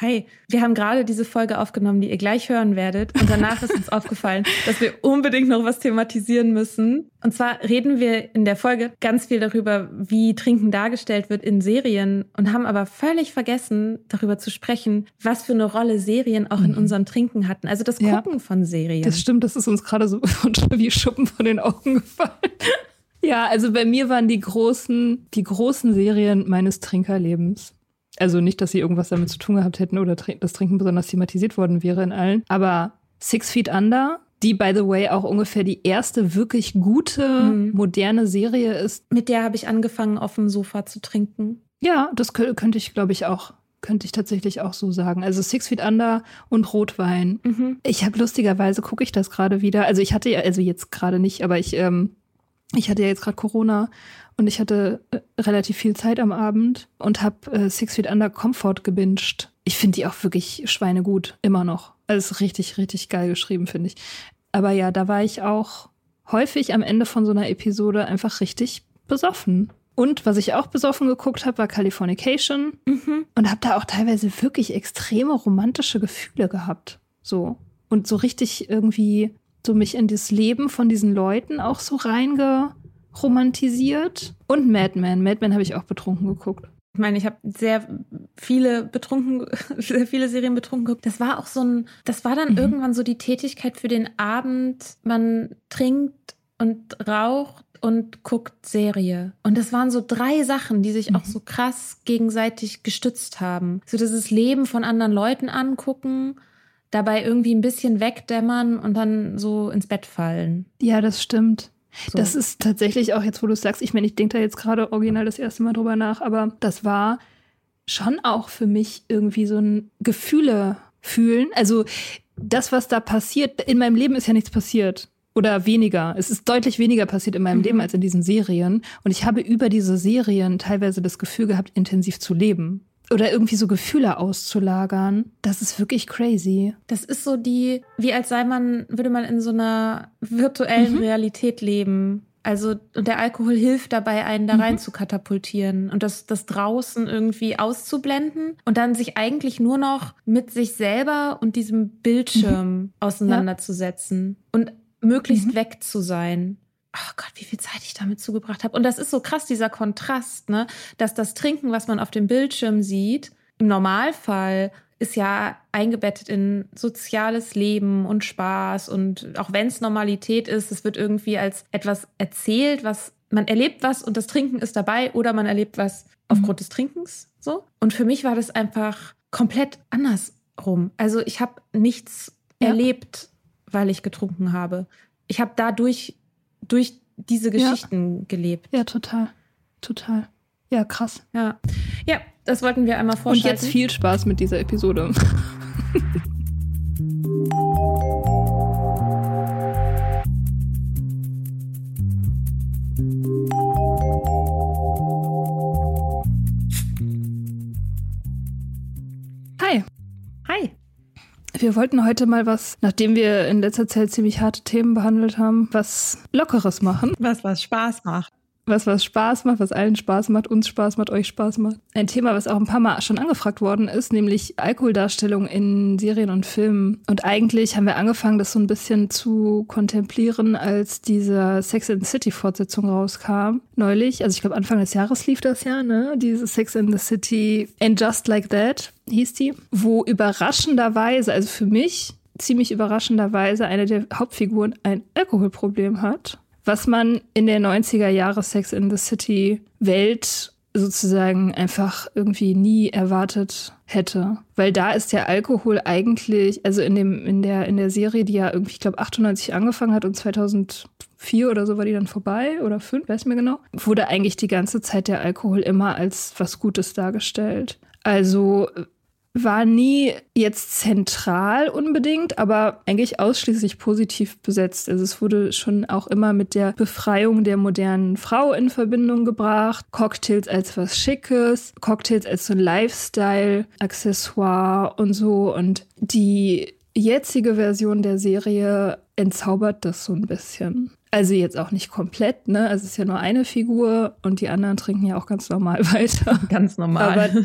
Hi, wir haben gerade diese Folge aufgenommen, die ihr gleich hören werdet. Und danach ist uns aufgefallen, dass wir unbedingt noch was thematisieren müssen. Und zwar reden wir in der Folge ganz viel darüber, wie Trinken dargestellt wird in Serien und haben aber völlig vergessen, darüber zu sprechen, was für eine Rolle Serien auch in mhm. unserem Trinken hatten. Also das Gucken ja, von Serien. Das stimmt, das ist uns gerade so wie Schuppen von den Augen gefallen. Ja, also bei mir waren die großen, die großen Serien meines Trinkerlebens. Also nicht, dass sie irgendwas damit zu tun gehabt hätten oder das Trinken besonders thematisiert worden wäre in allen. Aber Six Feet Under, die, by the way, auch ungefähr die erste wirklich gute, mhm. moderne Serie ist. Mit der habe ich angefangen, auf dem Sofa zu trinken. Ja, das könnte ich, glaube ich, auch könnte ich tatsächlich auch so sagen. Also Six Feet Under und Rotwein. Mhm. Ich habe lustigerweise gucke ich das gerade wieder. Also ich hatte ja, also jetzt gerade nicht, aber ich, ähm, ich hatte ja jetzt gerade Corona und ich hatte äh, relativ viel Zeit am Abend und habe äh, Six Feet Under Comfort gebinged. Ich finde die auch wirklich schweinegut, immer noch. Also ist richtig, richtig geil geschrieben, finde ich. Aber ja, da war ich auch häufig am Ende von so einer Episode einfach richtig besoffen. Und was ich auch besoffen geguckt habe, war Californication mhm. und habe da auch teilweise wirklich extreme romantische Gefühle gehabt. So. Und so richtig irgendwie so mich in das Leben von diesen Leuten auch so reinge romantisiert. Und Mad Men. Mad Men habe ich auch betrunken geguckt. Ich meine, ich habe sehr viele betrunken, sehr viele Serien betrunken geguckt. Das war auch so ein, das war dann mhm. irgendwann so die Tätigkeit für den Abend. Man trinkt und raucht und guckt Serie. Und das waren so drei Sachen, die sich mhm. auch so krass gegenseitig gestützt haben. So dieses Leben von anderen Leuten angucken, dabei irgendwie ein bisschen wegdämmern und dann so ins Bett fallen. Ja, das stimmt. So. Das ist tatsächlich auch jetzt, wo du sagst, ich meine, ich denke da jetzt gerade original das erste Mal drüber nach, aber das war schon auch für mich irgendwie so ein Gefühle fühlen. Also das, was da passiert, in meinem Leben ist ja nichts passiert. Oder weniger. Es ist deutlich weniger passiert in meinem mhm. Leben als in diesen Serien. Und ich habe über diese Serien teilweise das Gefühl gehabt, intensiv zu leben oder irgendwie so Gefühle auszulagern. Das ist wirklich crazy. Das ist so die, wie als sei man, würde man in so einer virtuellen mhm. Realität leben. Also, und der Alkohol hilft dabei, einen da rein mhm. zu katapultieren und das, das draußen irgendwie auszublenden und dann sich eigentlich nur noch mit sich selber und diesem Bildschirm mhm. auseinanderzusetzen ja. und möglichst mhm. weg zu sein oh Gott, wie viel Zeit ich damit zugebracht habe. Und das ist so krass, dieser Kontrast, ne? Dass das Trinken, was man auf dem Bildschirm sieht, im Normalfall ist ja eingebettet in soziales Leben und Spaß. Und auch wenn es Normalität ist, es wird irgendwie als etwas erzählt, was man erlebt was und das Trinken ist dabei oder man erlebt was aufgrund mhm. des Trinkens. So. Und für mich war das einfach komplett andersrum. Also ich habe nichts ja. erlebt, weil ich getrunken habe. Ich habe dadurch durch diese Geschichten ja. gelebt. Ja, total. Total. Ja, krass. Ja. Ja, das wollten wir einmal vorstellen. Und jetzt viel Spaß mit dieser Episode. Wir wollten heute mal was, nachdem wir in letzter Zeit ziemlich harte Themen behandelt haben, was Lockeres machen. Was, was Spaß macht was was Spaß macht, was allen Spaß macht, uns Spaß macht, euch Spaß macht. Ein Thema, was auch ein paar Mal schon angefragt worden ist, nämlich Alkoholdarstellung in Serien und Filmen. Und eigentlich haben wir angefangen, das so ein bisschen zu kontemplieren, als diese Sex and the City Fortsetzung rauskam. Neulich, also ich glaube Anfang des Jahres lief das ja, ne? Diese Sex and the City and Just Like That hieß die, wo überraschenderweise, also für mich ziemlich überraschenderweise eine der Hauptfiguren ein Alkoholproblem hat was man in der 90er Jahre Sex in the City Welt sozusagen einfach irgendwie nie erwartet hätte. Weil da ist der Alkohol eigentlich, also in dem, in der, in der Serie, die ja irgendwie, ich glaube, 98 angefangen hat und 2004 oder so war die dann vorbei oder fünf, weiß mir genau, wurde eigentlich die ganze Zeit der Alkohol immer als was Gutes dargestellt. Also war nie jetzt zentral unbedingt, aber eigentlich ausschließlich positiv besetzt. Also es wurde schon auch immer mit der Befreiung der modernen Frau in Verbindung gebracht. Cocktails als was Schickes, Cocktails als so ein Lifestyle-Accessoire und so. Und die jetzige Version der Serie entzaubert das so ein bisschen. Also jetzt auch nicht komplett, ne? Also es ist ja nur eine Figur und die anderen trinken ja auch ganz normal weiter. Ganz normal. Aber,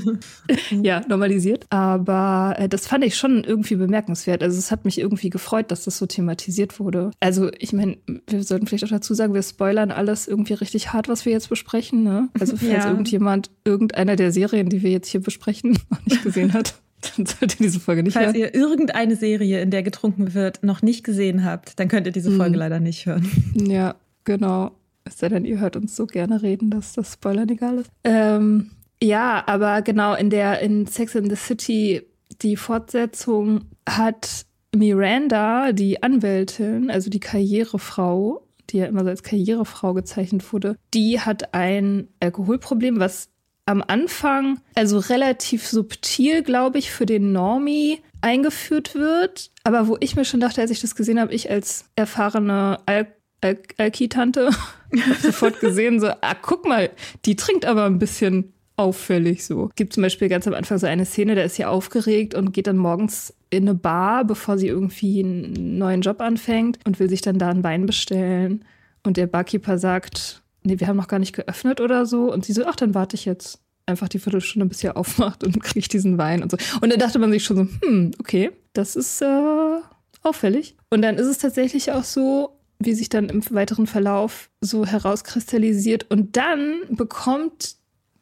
ja, normalisiert. Aber äh, das fand ich schon irgendwie bemerkenswert. Also es hat mich irgendwie gefreut, dass das so thematisiert wurde. Also ich meine, wir sollten vielleicht auch dazu sagen, wir spoilern alles irgendwie richtig hart, was wir jetzt besprechen. Ne? Also falls ja. irgendjemand irgendeiner der Serien, die wir jetzt hier besprechen, noch nicht gesehen hat. Dann sollt ihr diese Folge nicht Falls hören. ihr irgendeine Serie, in der getrunken wird, noch nicht gesehen habt, dann könnt ihr diese Folge hm. leider nicht hören. Ja, genau. Es sei denn, ihr hört uns so gerne reden, dass das Spoilern egal ist. Ähm, ja, aber genau, in der in Sex in the City, die Fortsetzung hat Miranda, die Anwältin, also die Karrierefrau, die ja immer so als Karrierefrau gezeichnet wurde, die hat ein Alkoholproblem, was am Anfang, also relativ subtil, glaube ich, für den Normie eingeführt wird. Aber wo ich mir schon dachte, als ich das gesehen habe, ich als erfahrene Al Al Alki-Tante sofort gesehen, so, ah, guck mal, die trinkt aber ein bisschen auffällig so. Gibt zum Beispiel ganz am Anfang so eine Szene, da ist sie aufgeregt und geht dann morgens in eine Bar, bevor sie irgendwie einen neuen Job anfängt und will sich dann da ein Wein bestellen. Und der Barkeeper sagt, nee, wir haben noch gar nicht geöffnet oder so. Und sie so, ach, dann warte ich jetzt einfach die Viertelstunde, bis ihr aufmacht und kriege ich diesen Wein und so. Und dann dachte man sich schon so, hm, okay, das ist äh, auffällig. Und dann ist es tatsächlich auch so, wie sich dann im weiteren Verlauf so herauskristallisiert. Und dann bekommt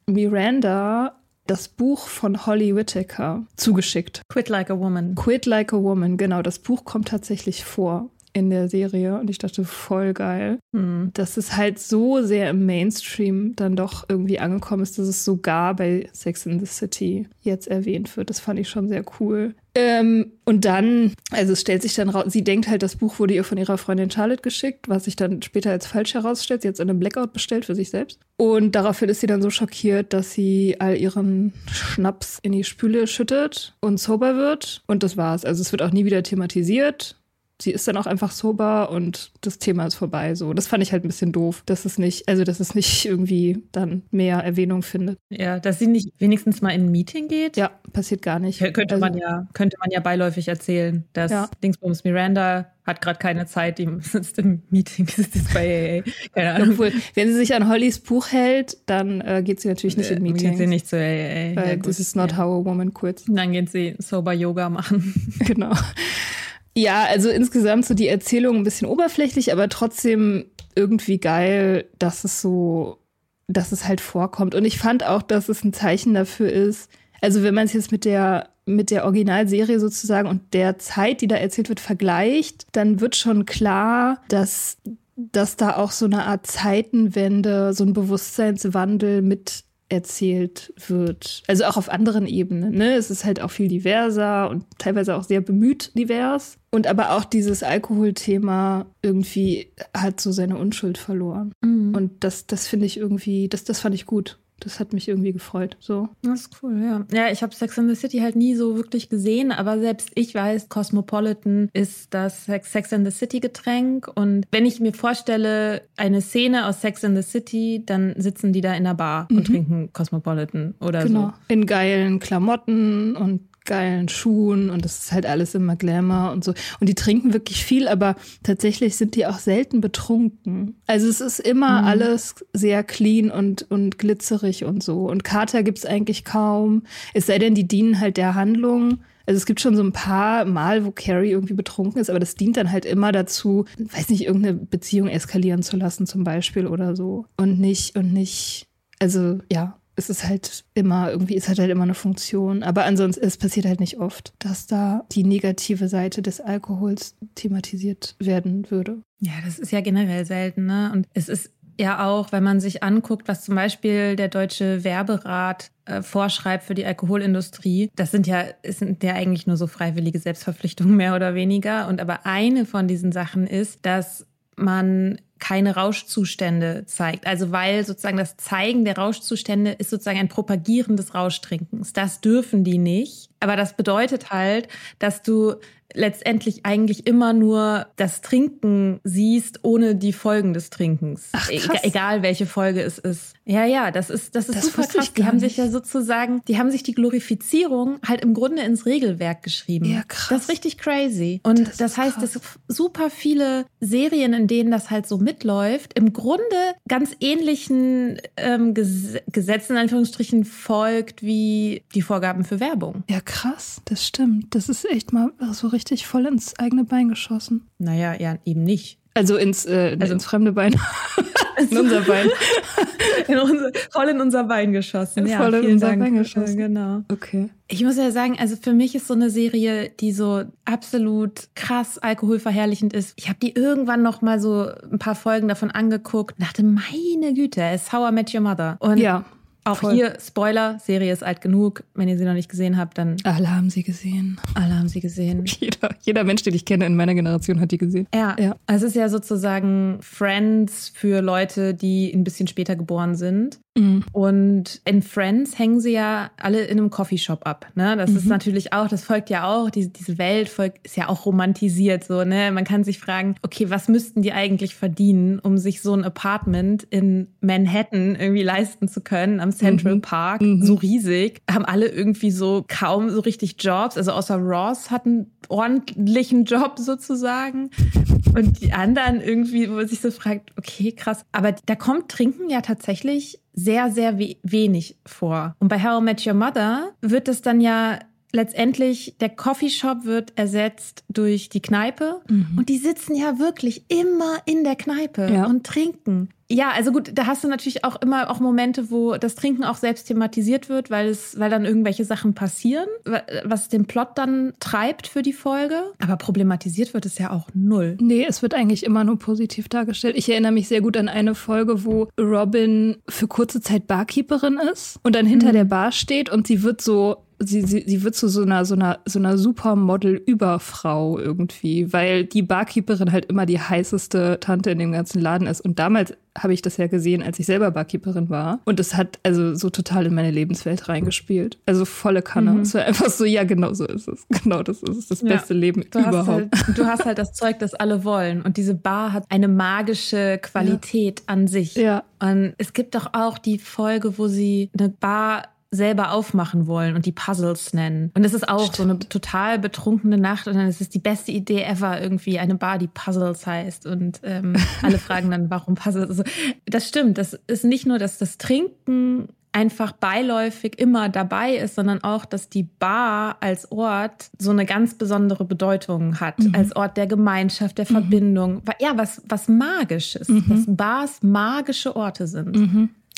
Miranda das Buch von Holly Whittaker zugeschickt. Quit Like a Woman. Quit Like a Woman, genau. Das Buch kommt tatsächlich vor in der Serie und ich dachte, voll geil, hm. dass es halt so sehr im Mainstream dann doch irgendwie angekommen ist, dass es sogar bei Sex in the City jetzt erwähnt wird. Das fand ich schon sehr cool. Ähm, und dann, also es stellt sich dann raus, sie denkt halt, das Buch wurde ihr von ihrer Freundin Charlotte geschickt, was sich dann später als falsch herausstellt. Sie hat es in einem Blackout bestellt für sich selbst. Und daraufhin ist sie dann so schockiert, dass sie all ihren Schnaps in die Spüle schüttet und sober wird. Und das war's. Also es wird auch nie wieder thematisiert sie ist dann auch einfach sober und das Thema ist vorbei. So, das fand ich halt ein bisschen doof, dass es nicht, also dass es nicht irgendwie dann mehr Erwähnung findet. Ja, dass sie nicht wenigstens mal in ein Meeting geht. Ja, passiert gar nicht. Könnte also, man ja, könnte man ja beiläufig erzählen, dass ja. Dingsbums Miranda hat gerade keine Zeit, die sitzt im Meeting, sitzt jetzt bei AA. Keine Ahnung. Obwohl, wenn sie sich an Hollys Buch hält, dann äh, geht sie natürlich nicht äh, in Meetings. Geht sie nicht zu AA. Weil ja, this is not ja. how a woman quits. Dann geht sie Sober Yoga machen. Genau. Ja, also insgesamt so die Erzählung ein bisschen oberflächlich, aber trotzdem irgendwie geil, dass es so, dass es halt vorkommt. Und ich fand auch, dass es ein Zeichen dafür ist. Also wenn man es jetzt mit der mit der Originalserie sozusagen und der Zeit, die da erzählt wird, vergleicht, dann wird schon klar, dass dass da auch so eine Art Zeitenwende, so ein Bewusstseinswandel mit erzählt wird. Also auch auf anderen Ebenen. Ne? Es ist halt auch viel diverser und teilweise auch sehr bemüht divers. Und aber auch dieses Alkoholthema irgendwie hat so seine Unschuld verloren. Mhm. Und das, das finde ich irgendwie, das, das fand ich gut das hat mich irgendwie gefreut. So. Das ist cool, ja. Ja, ich habe Sex in the City halt nie so wirklich gesehen, aber selbst ich weiß, Cosmopolitan ist das Sex in the City Getränk. Und wenn ich mir vorstelle, eine Szene aus Sex in the City, dann sitzen die da in der Bar mhm. und trinken Cosmopolitan oder genau. so. In geilen Klamotten und geilen Schuhen und das ist halt alles immer Glamour und so. Und die trinken wirklich viel, aber tatsächlich sind die auch selten betrunken. Also es ist immer mhm. alles sehr clean und, und glitzerig und so. Und Kater gibt's eigentlich kaum. Es sei denn, die dienen halt der Handlung. Also es gibt schon so ein paar Mal, wo Carrie irgendwie betrunken ist, aber das dient dann halt immer dazu, weiß nicht, irgendeine Beziehung eskalieren zu lassen zum Beispiel oder so. Und nicht, und nicht, also ja, es ist halt immer, irgendwie ist halt halt immer eine Funktion. Aber ansonsten, es passiert halt nicht oft, dass da die negative Seite des Alkohols thematisiert werden würde. Ja, das ist ja generell selten, ne? Und es ist ja auch, wenn man sich anguckt, was zum Beispiel der Deutsche Werberat äh, vorschreibt für die Alkoholindustrie. Das sind ja, sind ja eigentlich nur so freiwillige Selbstverpflichtungen mehr oder weniger. Und aber eine von diesen Sachen ist, dass man keine Rauschzustände zeigt. Also weil sozusagen das Zeigen der Rauschzustände ist sozusagen ein Propagieren des Rauschtrinkens. Das dürfen die nicht. Aber das bedeutet halt, dass du letztendlich eigentlich immer nur das Trinken siehst, ohne die Folgen des Trinkens. Ach, E- krass. egal welche Folge es ist. Ja, ja, das ist, das ist Das super krass. Die haben sich ja sozusagen, die haben sich die Glorifizierung halt im Grunde ins Regelwerk geschrieben. Ja, krass. Das ist richtig crazy. Und Das das, heißt, krass. dass super viele Serien, in denen das halt so mitläuft, im Grunde ganz ähnlichen ähm, Ges Gesetzen, in Anführungsstrichen, folgt wie die Vorgaben für Werbung. Ja, krass, das stimmt. Das ist echt mal so richtig voll ins eigene Bein geschossen. Naja, ja, eben nicht. Also ins, äh, Also- ins fremde Bein. in unser Bein. In unser, voll in unser Bein geschossen. Ja, Voll in unser Dank. Bein geschossen. Genau. Okay. Ich muss ja sagen, also für mich ist so eine Serie, die so absolut krass alkoholverherrlichend ist. Ich habe die irgendwann noch mal so ein paar Folgen davon angeguckt und dachte, meine Güte, es ist How I Met Your Mother. Und Ja, auch voll. hier, Spoiler, Serie ist alt genug. Wenn ihr sie noch nicht gesehen habt, dann alle haben sie gesehen. alle haben sie gesehen. Jeder, jeder Mensch, den ich kenne in meiner Generation, hat die gesehen. Ja, Ja. also es ist ja sozusagen Friends für Leute, die ein bisschen später geboren sind. Mhm. Und in Friends hängen sie ja alle in einem Coffeeshop ab. Ne? Das ist Mhm. natürlich auch, das folgt ja auch, diese, diese Welt folgt, ist ja auch romantisiert. So, ne? Man kann sich fragen, okay, was müssten die eigentlich verdienen, um sich so ein Apartment in Manhattan irgendwie leisten zu können, am Central Mhm. Park, Mhm. so riesig. Haben alle irgendwie so kaum so richtig Jobs. Also außer Ross hat einen ordentlichen Job sozusagen. Und die anderen irgendwie, wo man sich so fragt, okay, krass. Aber da kommt Trinken ja tatsächlich sehr, sehr we wenig vor. Und bei How I Met Your Mother wird es dann ja letztendlich, der Coffeeshop wird ersetzt durch die Kneipe. Mhm. Und die sitzen ja wirklich immer in der Kneipe Ja. und trinken. Ja, also gut, da hast du natürlich auch immer auch Momente, wo das Trinken auch selbst thematisiert wird, weil es, weil dann irgendwelche Sachen passieren, wa- was den Plot dann treibt für die Folge. Aber problematisiert wird es ja auch null. Nee, es wird eigentlich immer nur positiv dargestellt. Ich erinnere mich sehr gut an eine Folge, wo Robin für kurze Zeit Barkeeperin ist und dann hinter Mhm. der Bar steht und sie wird so, sie, sie, sie wird zu so einer, so einer, so einer Supermodel-Überfrau irgendwie, weil die Barkeeperin halt immer die heißeste Tante in dem ganzen Laden ist. Und damals habe ich das ja gesehen, als ich selber Barkeeperin war. Und es hat also so total in meine Lebenswelt reingespielt. Also volle Kanne. Mhm. Es war einfach so, ja, genau so ist es. Genau, das ist es. Das Ja. beste Leben Du hast, überhaupt. halt, du hast halt das Zeug, das alle wollen. Und diese Bar hat eine magische Qualität an sich. Ja. Und es gibt doch auch die Folge, wo sie eine Bar selber aufmachen wollen und die Puzzles nennen. Und es ist auch so eine total betrunkene Nacht und dann ist es die beste Idee ever, irgendwie eine Bar, die Puzzles heißt. Und ähm, alle fragen dann, warum Puzzles? Also, das stimmt. Das ist nicht nur, dass das Trinken einfach beiläufig immer dabei ist, sondern auch, dass die Bar als Ort so eine ganz besondere Bedeutung hat, Mhm. als Ort der Gemeinschaft, der Verbindung. Ja, was, was Magisches, Mhm. dass Bars magische Orte sind.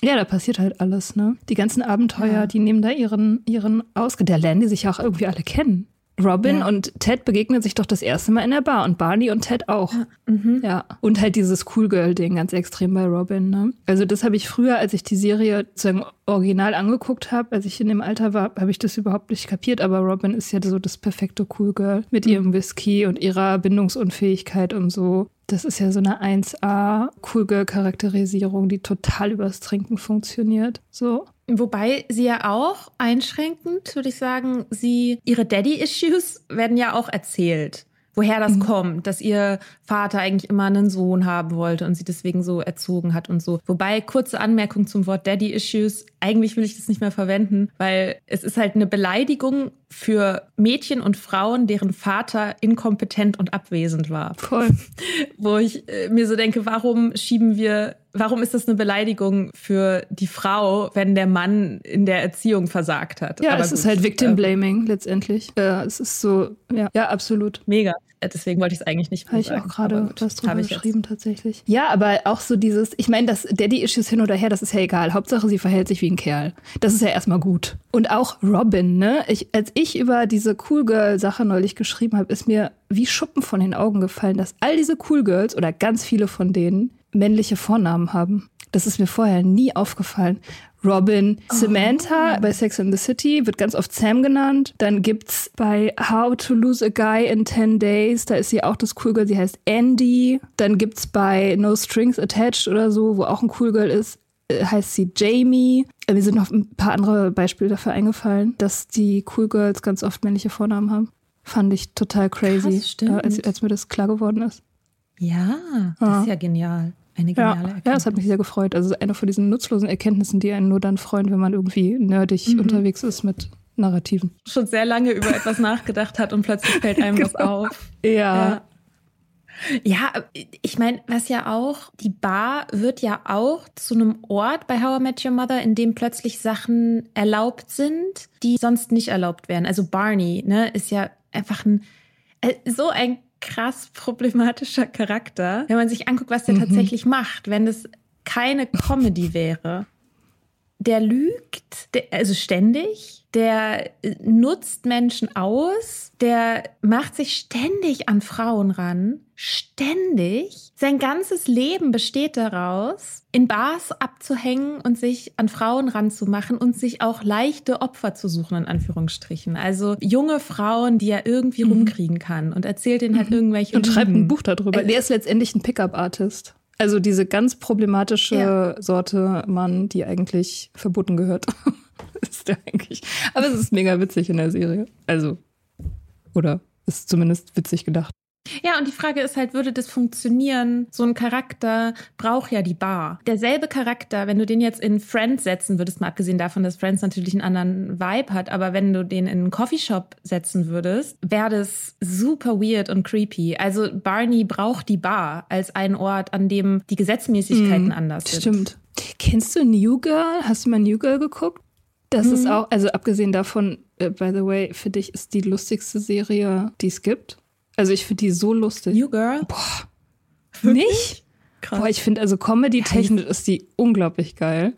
Ja, da passiert halt alles, ne? Die ganzen Abenteuer, Ja. die nehmen da ihren, ihren Ausge. Da lernen die sich ja auch irgendwie alle kennen. Robin Ja. und Ted begegnen sich doch das erste Mal in der Bar und Barney und Ted auch. Mhm. Ja. Und halt dieses Cool Girl-Ding ganz extrem bei Robin, ne? Also, das habe ich früher, als ich die Serie sozusagen original angeguckt habe, als ich in dem Alter war, habe ich das überhaupt nicht kapiert. Aber Robin ist ja so das perfekte Cool Girl mit ihrem Whisky und ihrer Bindungsunfähigkeit und so. Das ist ja so eine 1A Cool Girl Charakterisierung, die total übers Trinken funktioniert. So. Wobei sie ja auch einschränkend, würde ich sagen, sie, ihre Daddy-Issues werden ja auch erzählt. Woher das Mhm. kommt, dass ihr Vater eigentlich immer einen Sohn haben wollte und sie deswegen so erzogen hat und so. Wobei, kurze Anmerkung zum Wort Daddy-Issues, eigentlich will ich das nicht mehr verwenden, weil es ist halt eine Beleidigung für Mädchen und Frauen, deren Vater inkompetent und abwesend war. Voll. Wo ich äh, mir so denke, warum schieben wir, warum ist das eine Beleidigung für die Frau, wenn der Mann in der Erziehung versagt hat? Ja, Aber es ist gut, halt Victim äh, Blaming letztendlich. Ja, es ist so, ja, ja absolut. Mega. Äh, Deswegen wollte ich es eigentlich nicht mehr Habe ich auch gerade was drüber geschrieben, tatsächlich. Ja, aber auch so dieses, ich meine, das Daddy-Issues hin oder her, das ist ja egal. Hauptsache, sie verhält sich wie ein Kerl. Das ist ja erstmal gut. Und auch Robin, ne? Ich, als ich über diese Cool Girl-Sache neulich geschrieben habe, ist mir wie Schuppen von den Augen gefallen, dass all diese Cool Girls oder ganz viele von denen männliche Vornamen haben. Das ist mir vorher nie aufgefallen. Robin. Oh. Samantha bei Sex in the City wird ganz oft Sam genannt. Dann gibt's bei How to Lose a Guy in 10 Days, da ist sie auch das Cool Girl, sie heißt Andy. Dann gibt's bei No Strings Attached oder so, wo auch ein Cool Girl ist, äh, heißt sie Jamie. Äh, mir sind noch ein paar andere Beispiele dafür eingefallen, dass die Cool Girls ganz oft männliche Vornamen haben. Fand ich total crazy, Krass, äh, als, als, mir das klar geworden ist. Ja, das ist ja genial. Eine geniale ja, Erkenntnis. Ja, das hat mich sehr gefreut. Also eine von diesen nutzlosen Erkenntnissen, die einen nur dann freuen, wenn man irgendwie nerdig mhm. unterwegs ist mit Narrativen. Schon sehr lange über etwas nachgedacht hat und plötzlich fällt einem was genau. auf. Ja. ja. Ja, ich meine, was ja auch, die Bar wird ja auch zu einem Ort bei How I Met Your Mother, in dem plötzlich Sachen erlaubt sind, die sonst nicht erlaubt wären. Also Barney, ne, ist ja einfach ein, äh, so ein krass problematischer Charakter, wenn man sich anguckt, was der mhm. tatsächlich macht, wenn es keine Comedy wäre. Der lügt, der, also ständig, der nutzt Menschen aus, der macht sich ständig an Frauen ran, ständig. Sein ganzes Leben besteht daraus, in Bars abzuhängen und sich an Frauen ranzumachen und sich auch leichte Opfer zu suchen, in Anführungsstrichen. Also junge Frauen, die er irgendwie mhm. rumkriegen kann und erzählt ihnen halt mhm. irgendwelche. Und schreibt ein Buch darüber. Also, der ist letztendlich ein Pickup-Artist. Also diese ganz problematische ja. Sorte Mann, die eigentlich verboten gehört. ist der eigentlich. Aber es ist mega witzig in der Serie. Also, oder ist zumindest witzig gedacht. Ja, und die Frage ist halt, würde das funktionieren? So ein Charakter braucht ja die Bar. Derselbe Charakter, wenn du den jetzt in Friends setzen würdest, mal abgesehen davon, dass Friends natürlich einen anderen Vibe hat, aber wenn du den in einen Coffeeshop setzen würdest, wäre das super weird und creepy. Also Barney braucht die Bar als einen Ort, an dem die Gesetzmäßigkeiten mm, anders sind. Stimmt. Kennst du New Girl? Hast du mal New Girl geguckt? Das mm. ist mhm. auch, also abgesehen davon, uh, by the way, für dich ist die lustigste Serie, die es gibt. Also ich finde die so lustig. New Girl? Boah. Wirklich? Nicht? Krass. Boah, ich finde also Comedy-technisch ist die unglaublich geil.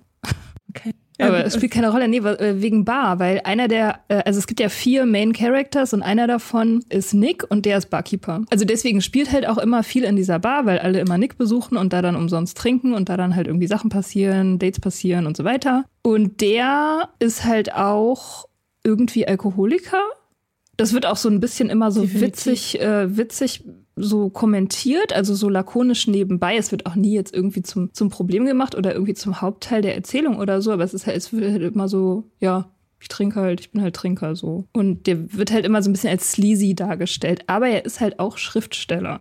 Okay. Aber es spielt keine Rolle, nee, äh, wegen Bar, weil einer der, äh, also es gibt ja vier Main Characters und einer davon ist Nick und der ist Barkeeper. Also deswegen spielt halt auch immer viel in dieser Bar, weil alle immer Nick besuchen und da dann umsonst trinken und da dann halt irgendwie Sachen passieren, Dates passieren und so weiter. Und der ist halt auch irgendwie Alkoholiker das wird auch so ein bisschen immer so Definitiv. witzig, äh, witzig so kommentiert, also so lakonisch nebenbei. Es wird auch nie jetzt irgendwie zum, zum Problem gemacht oder irgendwie zum Hauptteil der Erzählung oder so, aber es ist halt, es wird halt immer so, ja, ich trinke halt, ich bin halt Trinker so. Und der wird halt immer so ein bisschen als sleazy dargestellt, aber er ist halt auch Schriftsteller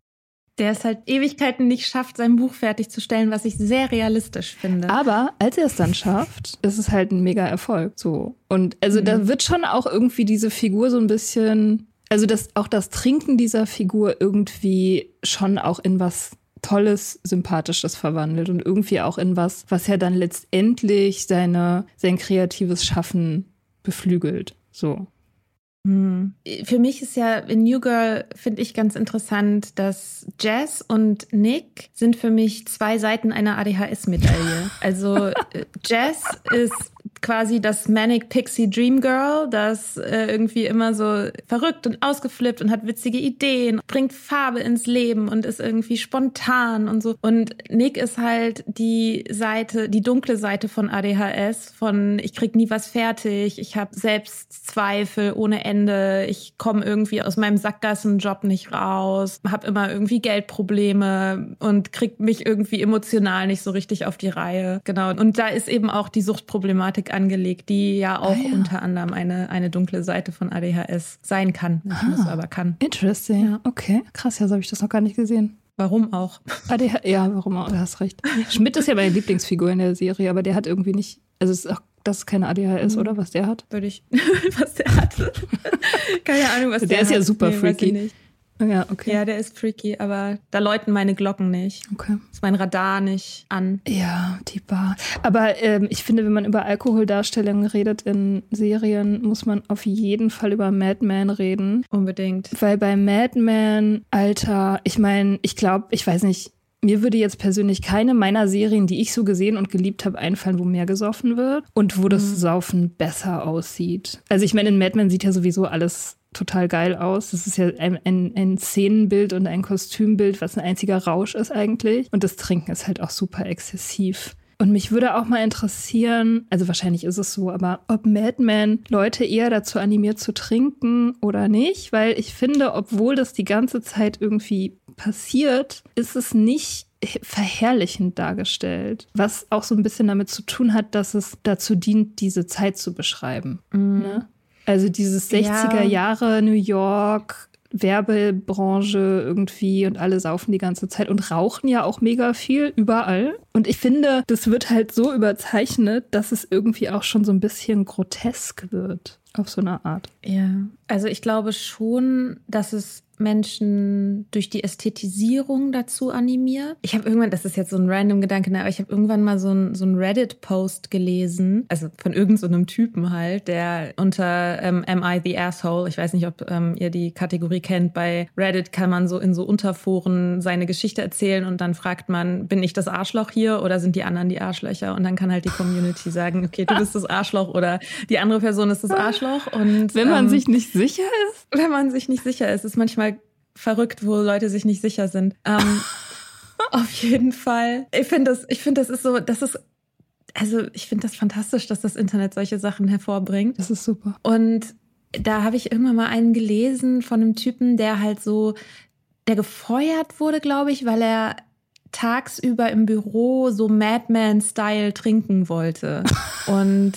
der es halt Ewigkeiten nicht schafft, sein Buch fertigzustellen, was ich sehr realistisch finde. Aber als er es dann schafft, ist es halt ein mega Erfolg. So. Und also mhm. da wird schon auch irgendwie diese Figur so ein bisschen, also das, auch das Trinken dieser Figur irgendwie schon auch in was Tolles, Sympathisches verwandelt und irgendwie auch in was, was ja dann letztendlich seine, sein kreatives Schaffen beflügelt. So. Hm. Für mich ist ja in New Girl, finde ich ganz interessant, dass Jess und Nick sind für mich zwei Seiten einer ADHS-Medaille. Also Jess ist quasi das Manic Pixie Dream Girl, das äh, irgendwie immer so verrückt und ausgeflippt und hat witzige Ideen, bringt Farbe ins Leben und ist irgendwie spontan und so. Und Nick ist halt die Seite, die dunkle Seite von ADHS, von ich krieg nie was fertig, ich habe Selbstzweifel ohne Ende, ich komme irgendwie aus meinem Sackgassenjob nicht raus, habe immer irgendwie Geldprobleme und krieg mich irgendwie emotional nicht so richtig auf die Reihe. Genau. Und da ist eben auch die Suchtproblematik angelegt, die ja auch ah, ja. unter anderem eine, eine dunkle Seite von ADHS sein kann. Nicht ah, muss, aber kann. Interesting. Ja. Okay, krass, ja, so habe ich das noch gar nicht gesehen. Warum auch? ADH ja, warum auch? Du hast recht. Schmidt ist ja meine Lieblingsfigur in der Serie, aber der hat irgendwie nicht, also ist auch das ist keine ADHS, mhm. oder? Was der hat? Würde ich. was der hat. Keine Ahnung, was der, der hat. Der ist ja super nee, freaky. Ja, okay. Ja, der ist freaky, aber da läuten meine Glocken nicht. Okay. Ist mein Radar nicht an. Ja, die Bar. Aber ähm, ich finde, wenn man über Alkoholdarstellungen redet in Serien, muss man auf jeden Fall über Mad Men reden. Unbedingt. Weil bei Mad Men, Alter, ich meine, ich glaube, ich weiß nicht, mir würde jetzt persönlich keine meiner Serien, die ich so gesehen und geliebt habe, einfallen, wo mehr gesoffen wird und wo das mhm. Saufen besser aussieht. Also ich meine, in Mad Men sieht ja sowieso alles total geil aus. Das ist ja ein, ein, ein, Szenenbild und ein Kostümbild, was ein einziger Rausch ist eigentlich. Und das Trinken ist halt auch super exzessiv. Und mich würde auch mal interessieren, also wahrscheinlich ist es so, aber ob Mad Men Leute eher dazu animiert zu trinken oder nicht, weil ich finde, obwohl das die ganze Zeit irgendwie passiert, ist es nicht verherrlichend dargestellt, was auch so ein bisschen damit zu tun hat, dass es dazu dient, diese Zeit zu beschreiben. Mhm. Ne? Also dieses 60er Jahre New York, Werbebranche irgendwie und alle saufen die ganze Zeit und rauchen ja auch mega viel überall. Und ich finde, das wird halt so überzeichnet, dass es irgendwie auch schon so ein bisschen grotesk wird auf so eine Art. Ja, also ich glaube schon, dass es Menschen durch die Ästhetisierung dazu animiert. Ich habe irgendwann, das ist jetzt so ein random Gedanke, ne, aber ich habe irgendwann mal so ein, so ein Reddit-Post gelesen, also von irgendeinem so Typen halt, der unter ähm, Am I the Asshole, ich weiß nicht, ob ähm, ihr die Kategorie kennt, bei Reddit kann man so in so Unterforen seine Geschichte erzählen und dann fragt man, bin ich das Arschloch hier oder sind die anderen die Arschlöcher? Und dann kann halt die Community sagen, okay, du bist das Arschloch oder die andere Person ist das Arschloch. Und wenn man ähm, sich nicht sicher ist? Wenn man sich nicht sicher ist, ist manchmal verrückt, wo Leute sich nicht sicher sind. Ähm, auf jeden Fall. Ich finde das, ich finde, das ist so, das ist, also ich finde das fantastisch, dass das Internet solche Sachen hervorbringt. Das ist super. Und da habe ich irgendwann mal einen gelesen von einem Typen, der halt so, der gefeuert wurde, glaube ich, weil er tagsüber im Büro so Madman-Style trinken wollte. Und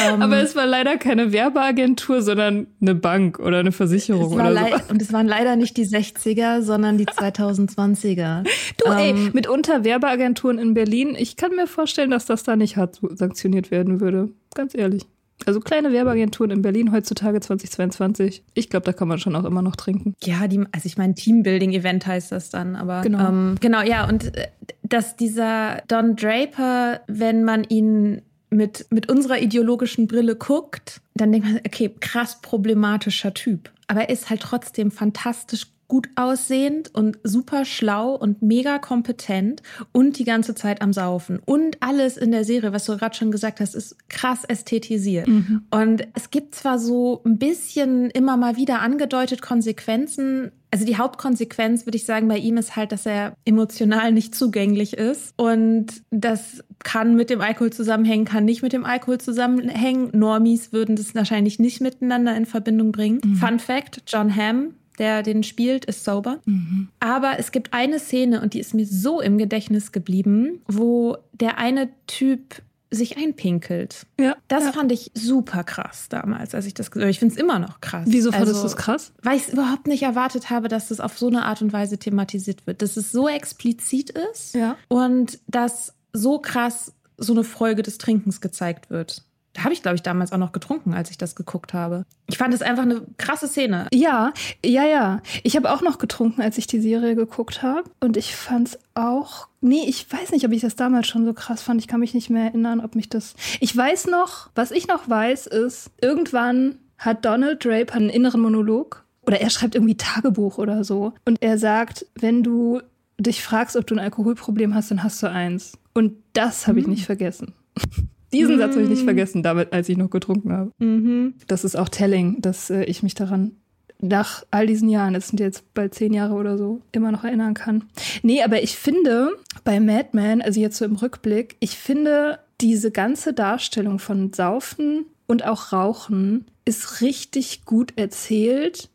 ähm, Aber es war leider keine Werbeagentur, sondern eine Bank oder eine Versicherung oder so. Und es waren leider nicht die 60er, sondern die 2020er. Du, ähm, ey, mitunter Werbeagenturen in Berlin, ich kann mir vorstellen, dass das da nicht hart sanktioniert werden würde. Ganz ehrlich. Also kleine Werbeagenturen in Berlin heutzutage 2022. Ich glaube, da kann man schon auch immer noch trinken. Ja, die, also ich meine, Teambuilding-Event heißt das dann, aber genau, ähm, genau, ja. Und äh, dass dieser Don Draper, wenn man ihn mit, mit unserer ideologischen Brille guckt, dann denkt man, okay, krass problematischer Typ. Aber er ist halt trotzdem fantastisch gut aussehend und super schlau und mega kompetent und die ganze Zeit am Saufen. Und alles in der Serie, was du gerade schon gesagt hast, ist krass ästhetisiert. Mhm. Und es gibt zwar so ein bisschen immer mal wieder angedeutet Konsequenzen, also die Hauptkonsequenz, würde ich sagen, bei ihm ist halt, dass er emotional nicht zugänglich ist. Und das kann mit dem Alkohol zusammenhängen, kann nicht mit dem Alkohol zusammenhängen. Normies würden das wahrscheinlich nicht miteinander in Verbindung bringen. Mhm. Fun Fact, John Hamm, der den spielt, ist sober. Mhm. Aber es gibt eine Szene, und die ist mir so im Gedächtnis geblieben, wo der eine Typ sich einpinkelt. Ja. Das ja. fand ich super krass damals, als ich das gesehen habe. Ich finde es immer noch krass. Wieso fandest also, du es krass? Weil ich es überhaupt nicht erwartet habe, dass das auf so eine Art und Weise thematisiert wird. Dass es so explizit ist ja. und dass so krass so eine Folge des Trinkens gezeigt wird. Habe ich, glaube ich, damals auch noch getrunken, als ich das geguckt habe. Ich fand es einfach eine krasse Szene. Ja, ja, ja. Ich habe auch noch getrunken, als ich die Serie geguckt habe. Und ich fand es auch. Nee, ich weiß nicht, ob ich das damals schon so krass fand. Ich kann mich nicht mehr erinnern, ob mich das. Ich weiß noch, was ich noch weiß, ist, irgendwann hat Donald Draper einen inneren Monolog. Oder er schreibt irgendwie Tagebuch oder so. Und er sagt, wenn du dich fragst, ob du ein Alkoholproblem hast, dann hast du eins. Und das habe ich hm. nicht vergessen. Diesen mhm. Satz habe ich nicht mm. vergessen, damit, als ich noch getrunken habe. Mhm. Das ist auch telling, dass äh, ich mich daran nach all diesen Jahren, es sind jetzt bald zehn Jahre oder so, immer noch erinnern kann. Nee, aber ich finde bei Mad Men, also jetzt so im Rückblick, ich finde diese ganze Darstellung von Saufen und auch Rauchen ist richtig gut erzählt,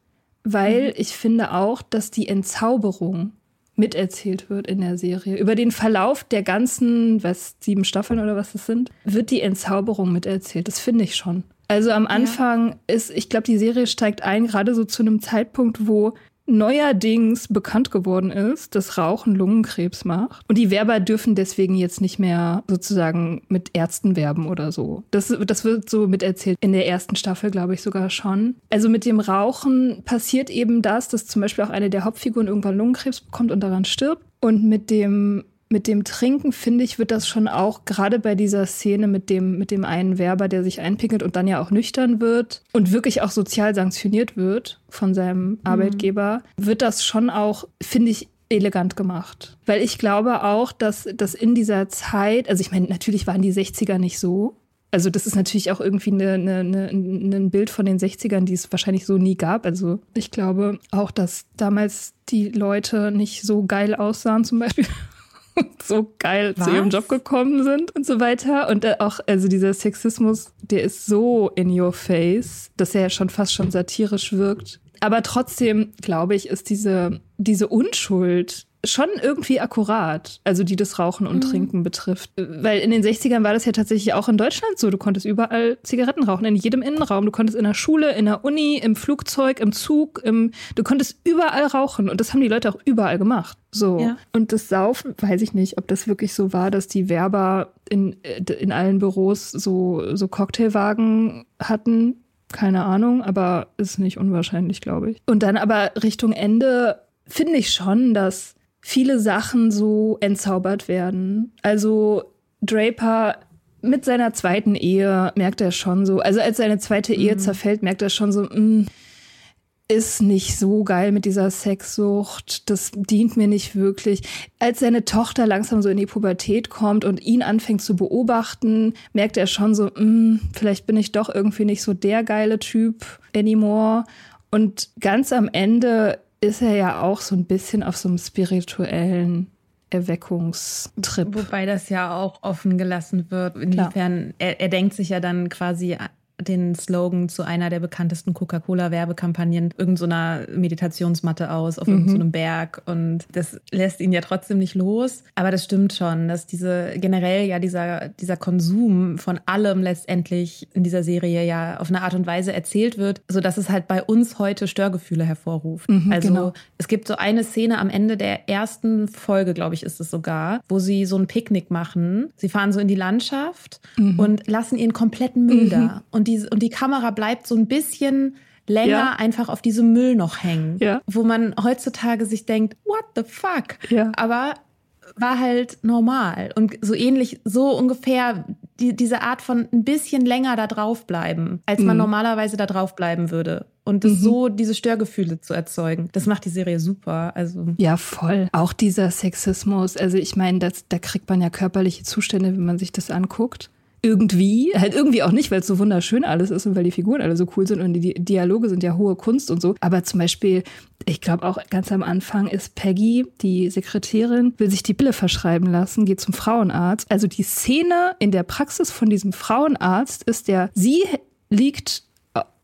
weil mhm. ich finde auch, dass die Entzauberung miterzählt wird in der Serie. Über den Verlauf der ganzen, was, sieben Staffeln oder was das sind, wird die Entzauberung miterzählt. Das finde ich schon. Also am Anfang ja. ist, ich glaube, die Serie steigt ein, gerade so zu einem Zeitpunkt, wo neuerdings bekannt geworden ist, dass Rauchen Lungenkrebs macht. Und die Werber dürfen deswegen jetzt nicht mehr sozusagen mit Ärzten werben oder so. Das, das wird so miterzählt in der ersten Staffel, glaube ich sogar schon. Also mit dem Rauchen passiert eben das, dass zum Beispiel auch eine der Hauptfiguren irgendwann Lungenkrebs bekommt und daran stirbt. Und mit dem mit dem Trinken, finde ich, wird das schon auch gerade bei dieser Szene mit dem, mit dem einen Werber, der sich einpinkelt und dann ja auch nüchtern wird und wirklich auch sozial sanktioniert wird von seinem mhm. Arbeitgeber, wird das schon auch, finde ich, elegant gemacht. Weil ich glaube auch, dass, dass in dieser Zeit, also ich meine, natürlich waren die 60er nicht so, also das ist natürlich auch irgendwie eine, eine, eine, ein Bild von den 60ern, die es wahrscheinlich so nie gab. Also ich glaube auch, dass damals die Leute nicht so geil aussahen zum Beispiel. so geil Was? zu ihrem Job gekommen sind und so weiter. Und äh, auch, also dieser Sexismus, der ist so in your face, dass er ja schon fast schon satirisch wirkt. Aber trotzdem, glaube ich, ist diese, diese Unschuld schon irgendwie akkurat, also die das Rauchen und mhm. Trinken betrifft. Weil in den 60ern war das ja tatsächlich auch in Deutschland so. Du konntest überall Zigaretten rauchen, in jedem Innenraum. Du konntest in der Schule, in der Uni, im Flugzeug, im Zug, im, du konntest überall rauchen. Und das haben die Leute auch überall gemacht. So. Ja. Und das Saufen, weiß ich nicht, ob das wirklich so war, dass die Werber in, in allen Büros so, so Cocktailwagen hatten. Keine Ahnung, aber ist nicht unwahrscheinlich, glaube ich. Und dann aber Richtung Ende finde ich schon, dass viele Sachen so entzaubert werden. Also Draper mit seiner zweiten Ehe merkt er schon so, also als seine zweite Ehe mhm. zerfällt, merkt er schon so, mh, mm, ist nicht so geil mit dieser Sexsucht, das dient mir nicht wirklich. Als seine Tochter langsam so in die Pubertät kommt und ihn anfängt zu beobachten, merkt er schon so, mh, mm, vielleicht bin ich doch irgendwie nicht so der geile Typ anymore. Und ganz am Ende ist er ja auch so ein bisschen auf so einem spirituellen Erweckungstrip. Wobei das ja auch offen gelassen wird. Inwiefern, er, er denkt sich ja dann quasi den Slogan zu einer der bekanntesten Coca-Cola-Werbekampagnen irgendeiner so Meditationsmatte aus auf mhm. irgendeinem Berg. Und das lässt ihn ja trotzdem nicht los. Aber das stimmt schon, dass diese generell ja dieser, dieser Konsum von allem letztendlich in dieser Serie ja auf eine Art und Weise erzählt wird, sodass es halt bei uns heute Störgefühle hervorruft. Mhm, also genau. es gibt so eine Szene am Ende der ersten Folge, glaube ich, ist es sogar, wo sie so ein Picknick machen. Sie fahren so in die Landschaft mhm. und lassen ihren kompletten Müll mhm. da. Und die, und die Kamera bleibt so ein bisschen länger ja. einfach auf diesem Müll noch hängen. Ja. Wo man heutzutage sich denkt, what the fuck? Ja. Aber war halt normal. Und so ähnlich, so ungefähr die, diese Art von ein bisschen länger da drauf bleiben, als man mhm. normalerweise da drauf bleiben würde. Und das mhm. so diese Störgefühle zu erzeugen. Das macht die Serie super. Also ja, voll. Auch dieser Sexismus. Also ich meine, da kriegt man ja körperliche Zustände, wenn man sich das anguckt irgendwie, halt irgendwie auch nicht, weil es so wunderschön alles ist und weil die Figuren alle so cool sind und die Dialoge sind ja hohe Kunst und so. Aber zum Beispiel, ich glaube auch ganz am Anfang ist Peggy, die Sekretärin, will sich die Pille verschreiben lassen, geht zum Frauenarzt. Also die Szene in der Praxis von diesem Frauenarzt ist der, sie liegt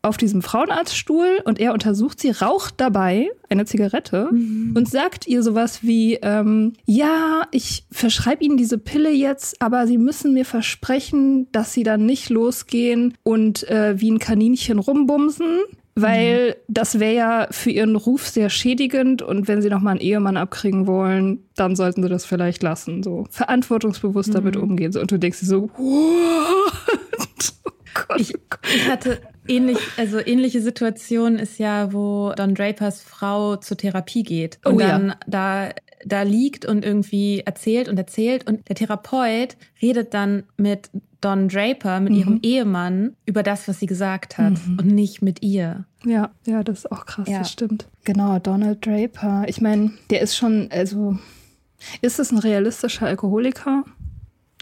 auf diesem Frauenarztstuhl und er untersucht sie, raucht dabei eine Zigarette mhm. und sagt ihr sowas wie, ähm, ja, ich verschreibe Ihnen diese Pille jetzt, aber Sie müssen mir versprechen, dass Sie dann nicht losgehen und äh, wie ein Kaninchen rumbumsen. Weil mhm. das wäre ja für ihren Ruf sehr schädigend und wenn sie noch mal einen Ehemann abkriegen wollen, dann sollten sie das vielleicht lassen. So verantwortungsbewusst mhm. damit umgehen. So, und du denkst dir so, what? Oh ich, ich, hatte ähnlich, also ähnliche Situation ist ja, wo Don Drapers Frau zur Therapie geht und oh, dann ja. da da liegt und irgendwie erzählt und erzählt und der Therapeut redet dann mit Don Draper, mit mhm. ihrem Ehemann, über das, was sie gesagt hat mhm. und nicht mit ihr. Ja, ja, das ist auch krass, ja. das stimmt. Genau, Donald Draper. Ich meine, der ist schon, also, ist es ein realistischer Alkoholiker?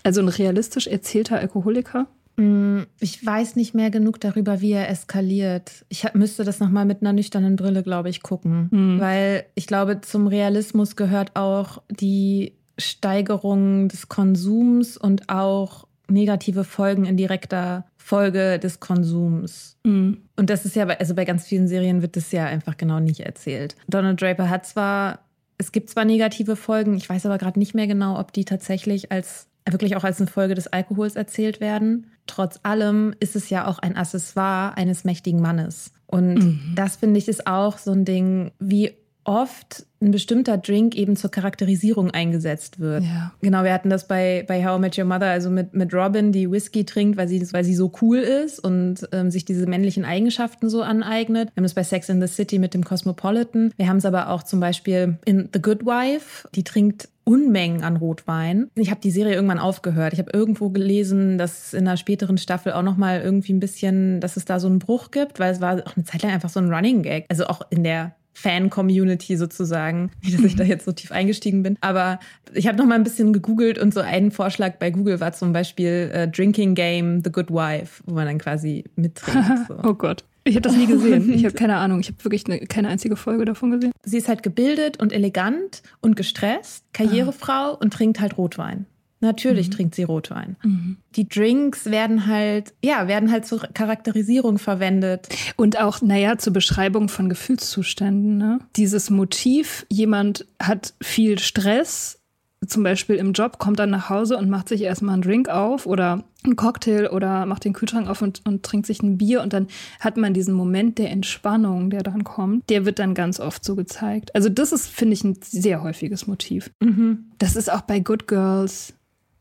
Also ein realistisch erzählter Alkoholiker? Mm, ich weiß nicht mehr genug darüber, wie er eskaliert. Ich müsste das nochmal mit einer nüchternen Brille, glaube ich, gucken. Mhm. Weil ich glaube, zum Realismus gehört auch die Steigerung des Konsums und auch negative Folgen in direkter Folge des Konsums. Mhm. Und das ist ja, bei, also bei ganz vielen Serien wird das ja einfach genau nicht erzählt. Donald Draper hat zwar, es gibt zwar negative Folgen, ich weiß aber gerade nicht mehr genau, ob die tatsächlich als wirklich auch als eine Folge des Alkohols erzählt werden. Trotz allem ist es ja auch ein Accessoire eines mächtigen Mannes. Und mhm. das finde ich ist auch so ein Ding, wie oft ein bestimmter Drink eben zur Charakterisierung eingesetzt wird. Ja. Genau, wir hatten das bei, bei How I Met Your Mother, also mit, mit Robin, die Whisky trinkt, weil sie, weil sie so cool ist und ähm, sich diese männlichen Eigenschaften so aneignet. Wir haben das bei Sex in the City mit dem Cosmopolitan. Wir haben es aber auch zum Beispiel in The Good Wife, die trinkt Unmengen an Rotwein. Ich habe die Serie irgendwann aufgehört. Ich habe irgendwo gelesen, dass in einer späteren Staffel auch noch mal irgendwie ein bisschen, dass es da so einen Bruch gibt, weil es war auch eine Zeit lang einfach so ein Running Gag. Also auch in der Fan-Community sozusagen, wie dass ich da jetzt so tief eingestiegen bin. Aber ich habe noch mal ein bisschen gegoogelt und so ein Vorschlag bei Google war zum Beispiel äh, Drinking Game The Good Wife, wo man dann quasi mittrinkt. So. oh Gott. Ich habe das nie gesehen. Ich habe keine Ahnung. Ich habe wirklich eine, keine einzige Folge davon gesehen. Sie ist halt gebildet und elegant und gestresst, Karrierefrau ah. und trinkt halt Rotwein. Natürlich mhm. trinkt sie Rotwein. Mhm. Die Drinks werden halt, ja, werden halt zur Charakterisierung verwendet. Und auch, naja, zur Beschreibung von Gefühlszuständen. Ne? Dieses Motiv, jemand hat viel Stress, zum Beispiel im Job, kommt dann nach Hause und macht sich erstmal einen Drink auf oder einen Cocktail oder macht den Kühlschrank auf und, und trinkt sich ein Bier und dann hat man diesen Moment der Entspannung, der dann kommt, der wird dann ganz oft so gezeigt. Also das ist, finde ich, ein sehr häufiges Motiv. Mhm. Das ist auch bei Good Girls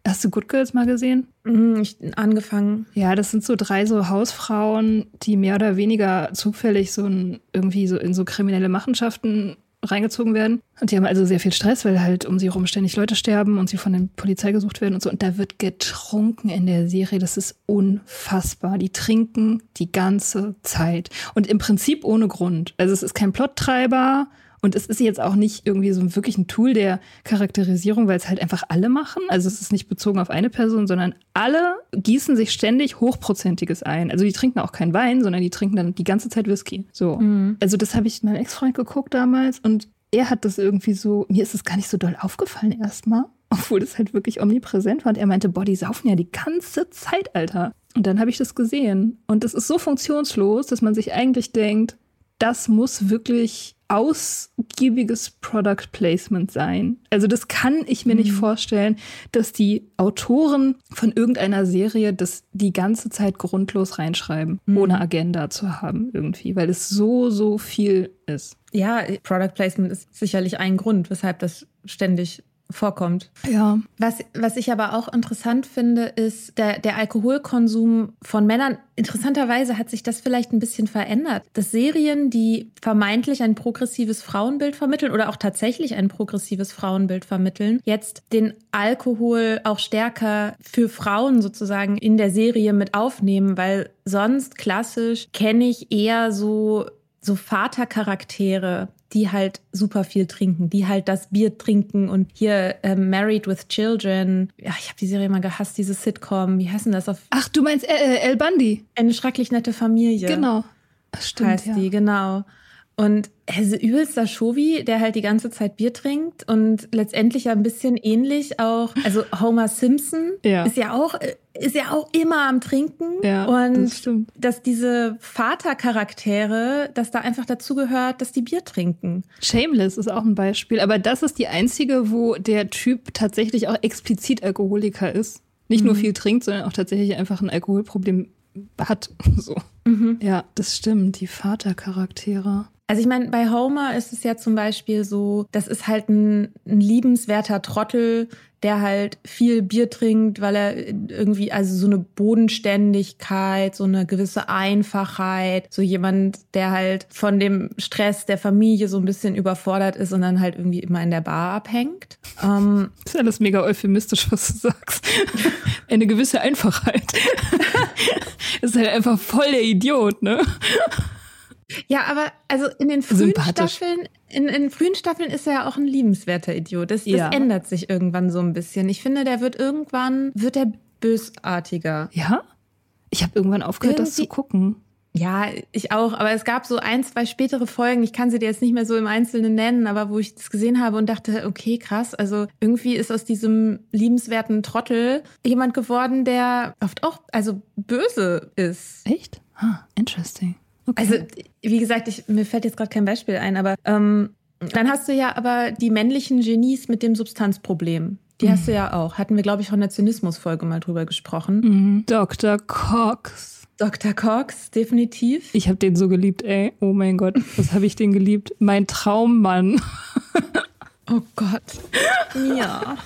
Hast du Good Girls mal gesehen? Mhm, ich angefangen. Ja, das sind so drei so Hausfrauen, die mehr oder weniger zufällig so ein, irgendwie so in so kriminelle Machenschaften reingezogen werden. Und die haben also sehr viel Stress, weil halt um sie herum ständig Leute sterben und sie von der Polizei gesucht werden und so. Und da wird getrunken in der Serie. Das ist unfassbar. Die trinken die ganze Zeit. Und im Prinzip ohne Grund. Also es ist kein Plottreiber und es ist jetzt auch nicht irgendwie so wirklich ein Tool der Charakterisierung, weil es halt einfach alle machen. Also es ist nicht bezogen auf eine Person, sondern alle gießen sich ständig Hochprozentiges ein. Also die trinken auch keinen Wein, sondern die trinken dann die ganze Zeit Whisky. So. Mhm. Also das habe ich meinem Ex-Freund geguckt damals und er hat das irgendwie so, mir ist es gar nicht so doll aufgefallen erstmal, obwohl das halt wirklich omnipräsent war. Und er meinte, boah, die saufen ja die ganze Zeit, Alter. Und dann habe ich das gesehen. Und das ist so funktionslos, dass man sich eigentlich denkt, das muss wirklich ausgiebiges Product Placement sein. Also das kann ich mir mhm. nicht vorstellen, dass die Autoren von irgendeiner Serie das die ganze Zeit grundlos reinschreiben, mhm. ohne Agenda zu haben irgendwie, weil es so, so viel ist. Ja, Product Placement ist sicherlich ein Grund, weshalb das ständig vorkommt. Ja. Was, was ich aber auch interessant finde, ist der, der Alkoholkonsum von Männern. Interessanterweise hat sich das vielleicht ein bisschen verändert. Dass Serien, die vermeintlich ein progressives Frauenbild vermitteln oder auch tatsächlich ein progressives Frauenbild vermitteln, jetzt den Alkohol auch stärker für Frauen sozusagen in der Serie mit aufnehmen, weil sonst klassisch kenne ich eher so so Vatercharaktere, die halt super viel trinken, die halt das Bier trinken und hier äh, Married with Children. Ja, ich habe die Serie mal gehasst, diese Sitcom. Wie heißt denn das auf? Ach, du meinst äh, El Bundy? Eine schrecklich nette Familie. Genau. Stimmt, heißt ja. die, genau. Und also übelster Shovi, der halt die ganze Zeit Bier trinkt und letztendlich ja ein bisschen ähnlich auch, also Homer Simpson ja. ist ja auch ist ja auch immer am Trinken ja, und das stimmt. dass diese Vatercharaktere, dass da einfach dazu gehört, dass die Bier trinken. Shameless ist auch ein Beispiel, aber das ist die einzige, wo der Typ tatsächlich auch explizit Alkoholiker ist. Nicht mhm. nur viel trinkt, sondern auch tatsächlich einfach ein Alkoholproblem hat. So. Mhm. Ja, das stimmt. Die Vatercharaktere. Also ich meine, bei Homer ist es ja zum Beispiel so, das ist halt ein, ein, liebenswerter Trottel, der halt viel Bier trinkt, weil er irgendwie, also so eine Bodenständigkeit, so eine gewisse Einfachheit, so jemand, der halt von dem Stress der Familie so ein bisschen überfordert ist und dann halt irgendwie immer in der Bar abhängt. Ähm, das ist alles mega euphemistisch, was du sagst. Eine gewisse Einfachheit. ist halt einfach voll der Idiot, ne? Ja, aber also in den frühen Staffeln, in, in frühen Staffeln ist er ja auch ein liebenswerter Idiot. Das, ja. das ändert sich irgendwann so ein bisschen. Ich finde, der wird irgendwann, wird er bösartiger. Ja? Ich habe irgendwann aufgehört, Irgendwie, das zu gucken. Ja, ich auch. Aber es gab so ein, zwei spätere Folgen. Ich kann sie dir jetzt nicht mehr so im Einzelnen nennen, aber wo ich das gesehen habe und dachte, okay, krass. Also irgendwie ist aus diesem liebenswerten Trottel jemand geworden, der oft auch, also böse ist. Echt? Ah, interesting. Okay. Also, wie gesagt, ich, mir fällt jetzt gerade kein Beispiel ein, aber ähm, dann hast du ja aber die männlichen Genies mit dem Substanzproblem. Die mhm. hast du ja auch. Hatten wir, glaube ich, auch in der Zynismus-Folge mal drüber gesprochen. Mhm. Dr. Cox. Dr. Cox, definitiv. Ich habe den so geliebt, ey. Oh mein Gott, was habe ich den geliebt? Mein Traummann. oh Gott. Ja.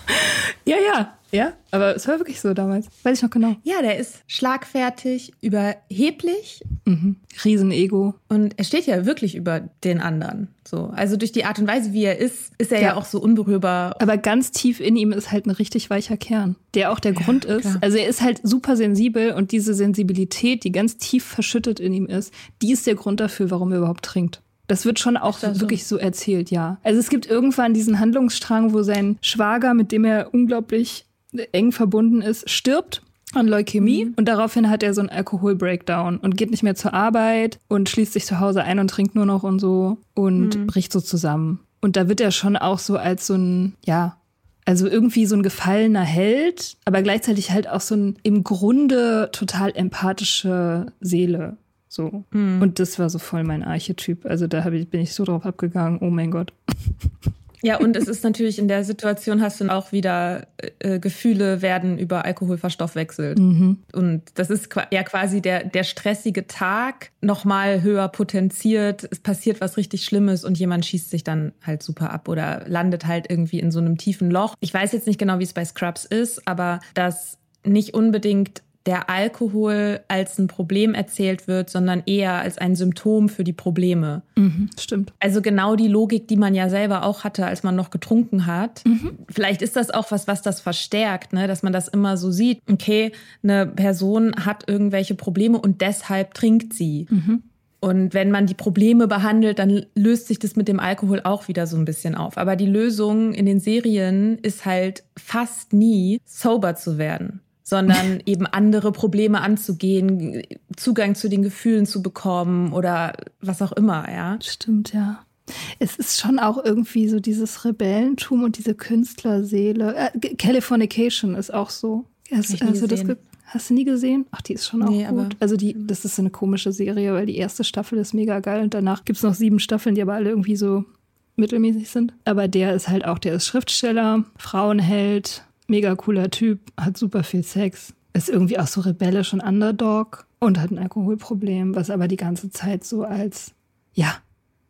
ja, ja. Ja, aber es war wirklich so damals. Weiß ich noch genau. Ja, der ist schlagfertig, überheblich. Mhm. Riesenego. Und er steht ja wirklich über den anderen. So. Also durch die Art und Weise, wie er ist, ist er ja, ja auch so unberührbar. Aber ganz tief in ihm ist halt ein richtig weicher Kern, der auch der ja, Grund ist. Klar. Also er ist halt super sensibel und diese Sensibilität, die ganz tief verschüttet in ihm ist, die ist der Grund dafür, warum er überhaupt trinkt. Das wird schon auch wirklich so? so erzählt, ja. Also es gibt irgendwann diesen Handlungsstrang, wo sein Schwager, mit dem er unglaublich eng verbunden ist, stirbt an Leukämie mhm. und daraufhin hat er so einen Alkohol-Breakdown und geht nicht mehr zur Arbeit und schließt sich zu Hause ein und trinkt nur noch und so und mhm. bricht so zusammen. Und da wird er schon auch so als so ein, ja, also irgendwie so ein gefallener Held, aber gleichzeitig halt auch so ein im Grunde total empathische Seele. So. Mhm. Und das war so voll mein Archetyp. Also da ich, bin ich so drauf abgegangen. Oh mein Gott. Ja, und es ist natürlich in der Situation hast du auch wieder äh, Gefühle werden über Alkohol verstoffwechselt. Mhm. Und das ist ja quasi der, der stressige Tag nochmal höher potenziert. Es passiert was richtig Schlimmes und jemand schießt sich dann halt super ab oder landet halt irgendwie in so einem tiefen Loch. Ich weiß jetzt nicht genau, wie es bei Scrubs ist, aber das nicht unbedingt der Alkohol als ein Problem erzählt wird, sondern eher als ein Symptom für die Probleme. Mhm, stimmt. Also genau die Logik, die man ja selber auch hatte, als man noch getrunken hat. Mhm. Vielleicht ist das auch was, was das verstärkt, ne? dass man das immer so sieht. Okay, eine Person hat irgendwelche Probleme und deshalb trinkt sie. Mhm. Und wenn man die Probleme behandelt, dann löst sich das mit dem Alkohol auch wieder so ein bisschen auf. Aber die Lösung in den Serien ist halt fast nie sober zu werden sondern eben andere Probleme anzugehen, Zugang zu den Gefühlen zu bekommen oder was auch immer, ja. Stimmt, ja. Es ist schon auch irgendwie so dieses Rebellentum und diese Künstlerseele. Äh, Californication ist auch so. Hast, also das hast du nie gesehen? Ach, die ist schon auch nee, gut. Also die, das ist so eine komische Serie, weil die erste Staffel ist mega geil und danach gibt es noch sieben Staffeln, die aber alle irgendwie so mittelmäßig sind. Aber der ist halt auch, der ist Schriftsteller, Frauenheld, mega cooler Typ, hat super viel Sex, ist irgendwie auch so rebellisch und Underdog und hat ein Alkoholproblem, was aber die ganze Zeit so als, ja,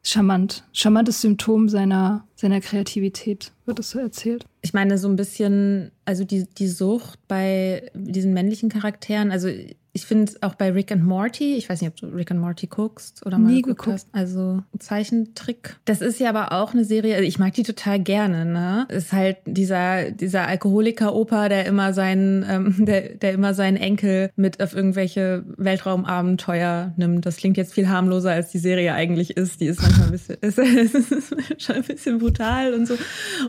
charmant, charmantes Symptom seiner, seiner Kreativität wird es so erzählt. Ich meine, so ein bisschen, also die, die Sucht bei diesen männlichen Charakteren, also ich finde auch bei Rick and Morty, ich weiß nicht, ob du Rick and Morty guckst oder mal Nie geguckt hast. Also Zeichentrick. Das ist ja aber auch eine Serie, also ich mag die total gerne, ne? Ist halt dieser, dieser Alkoholiker-Opa, der immer seinen, ähm, der, der immer seinen Enkel mit auf irgendwelche Weltraumabenteuer nimmt. Das klingt jetzt viel harmloser, als die Serie eigentlich ist. Die ist manchmal ein bisschen, ist, ist schon ein bisschen brutal und so.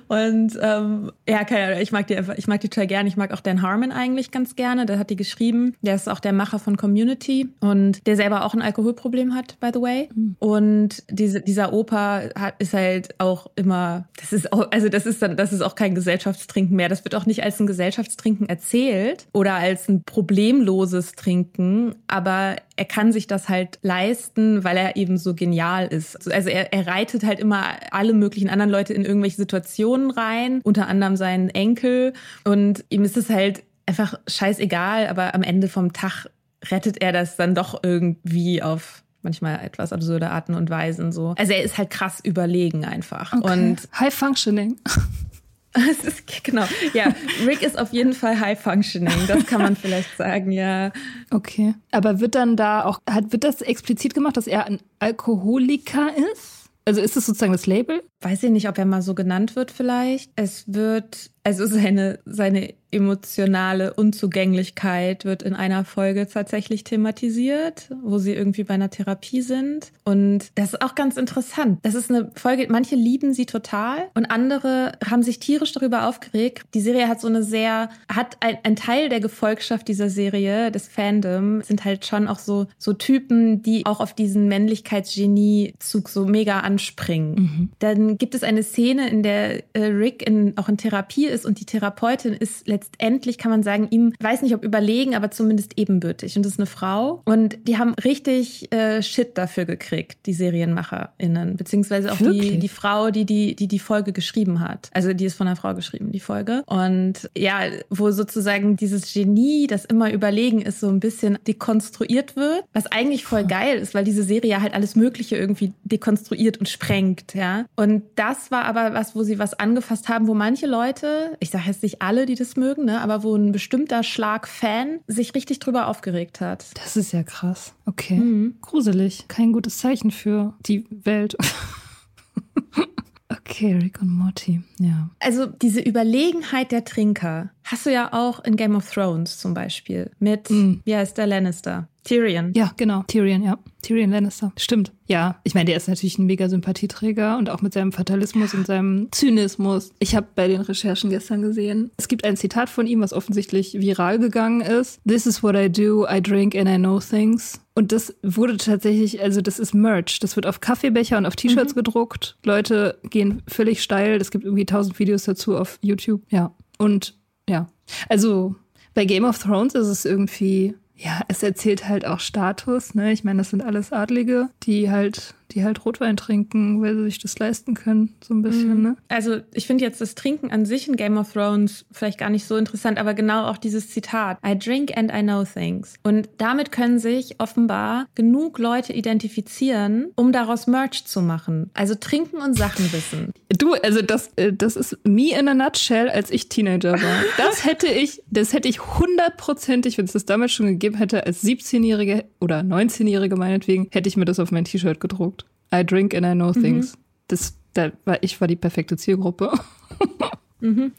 Und ähm, ja, keine Ahnung, ich mag die einfach, ich mag die total gerne. Ich mag auch Dan Harmon eigentlich ganz gerne. Der hat die geschrieben. Der ist auch der der Macher von Community und der selber auch ein Alkoholproblem hat, by the way. Mhm. Und diese, dieser Opa hat, ist halt auch immer, das ist auch, also das ist dann, das ist auch kein Gesellschaftstrinken mehr. Das wird auch nicht als ein Gesellschaftstrinken erzählt oder als ein problemloses Trinken, aber er kann sich das halt leisten, weil er eben so genial ist. Also er, er reitet halt immer alle möglichen anderen Leute in irgendwelche Situationen rein, unter anderem seinen Enkel. Und ihm ist es halt einfach scheißegal, aber am Ende vom Tag rettet er das dann doch irgendwie auf manchmal etwas absurde Arten und Weisen so. Also er ist halt krass überlegen einfach. Okay. Und High Functioning. Es ist, genau. Ja, Rick ist auf jeden Fall high functioning. Das kann man vielleicht sagen, ja. Okay. Aber wird dann da auch, hat, wird das explizit gemacht, dass er ein Alkoholiker ist? Also ist das sozusagen das Label? Weiß ich nicht, ob er mal so genannt wird vielleicht. Es wird, also seine, seine emotionale Unzugänglichkeit wird in einer Folge tatsächlich thematisiert, wo sie irgendwie bei einer Therapie sind. Und das ist auch ganz interessant. Das ist eine Folge, manche lieben sie total und andere haben sich tierisch darüber aufgeregt. Die Serie hat so eine sehr, hat ein, ein Teil der Gefolgschaft dieser Serie, des Fandom, sind halt schon auch so, so Typen, die auch auf diesen Männlichkeitsgenie-Zug so mega anspringen. Mhm. Dann gibt es eine Szene, in der äh, Rick in, auch in Therapie ist und die Therapeutin ist letztendlich kann man sagen, ihm, weiß nicht ob überlegen, aber zumindest ebenbürtig. Und das ist eine Frau. Und die haben richtig äh, Shit dafür gekriegt, die SerienmacherInnen. Beziehungsweise auch die, die Frau, die die, die die Folge geschrieben hat. Also die ist von einer Frau geschrieben, die Folge. Und ja, wo sozusagen dieses Genie, das immer überlegen ist, so ein bisschen dekonstruiert wird. Was eigentlich voll geil ist, weil diese Serie halt alles Mögliche irgendwie dekonstruiert und sprengt, ja. Und das war aber was, wo sie was angefasst haben, wo manche Leute, ich sage jetzt nicht alle, die das mögen, ne? aber wo ein bestimmter Schlag Fan sich richtig drüber aufgeregt hat. Das ist ja krass. Okay. Mhm. Gruselig. Kein gutes Zeichen für die Welt. okay, Rick und Morty, ja. Also diese Überlegenheit der Trinker hast du ja auch in Game of Thrones zum Beispiel mit, mm. wie heißt der Lannister? Tyrion. Ja, genau. Tyrion, ja. Tyrion Lannister. Stimmt. Ja, ich meine, der ist natürlich ein mega Sympathieträger und auch mit seinem Fatalismus und seinem Zynismus. Ich habe bei den Recherchen gestern gesehen, es gibt ein Zitat von ihm, was offensichtlich viral gegangen ist. This is what I do, I drink and I know things. Und das wurde tatsächlich, also das ist Merch. Das wird auf Kaffeebecher und auf T-Shirts mhm. gedruckt. Leute gehen völlig steil. Es gibt irgendwie tausend Videos dazu auf YouTube. Ja. Und ja. Also bei Game of Thrones ist es irgendwie ja, es erzählt halt auch Status, ne? Ich meine, das sind alles Adlige, die halt die halt Rotwein trinken, weil sie sich das leisten können, so ein bisschen. Mhm. Ne? Also ich finde jetzt das Trinken an sich in Game of Thrones vielleicht gar nicht so interessant, aber genau auch dieses Zitat, I drink and I know things. Und damit können sich offenbar genug Leute identifizieren, um daraus Merch zu machen. Also trinken und Sachen wissen. Du, also das, äh, das ist me in a nutshell, als ich Teenager war. Das hätte ich, das hätte ich hundertprozentig, wenn es das damals schon gegeben hätte, als 17-Jährige oder 19-Jährige meinetwegen, hätte ich mir das auf mein T-Shirt gedruckt. I drink and I know things. Mhm. Das, da war, ich war die perfekte Zielgruppe. mhm.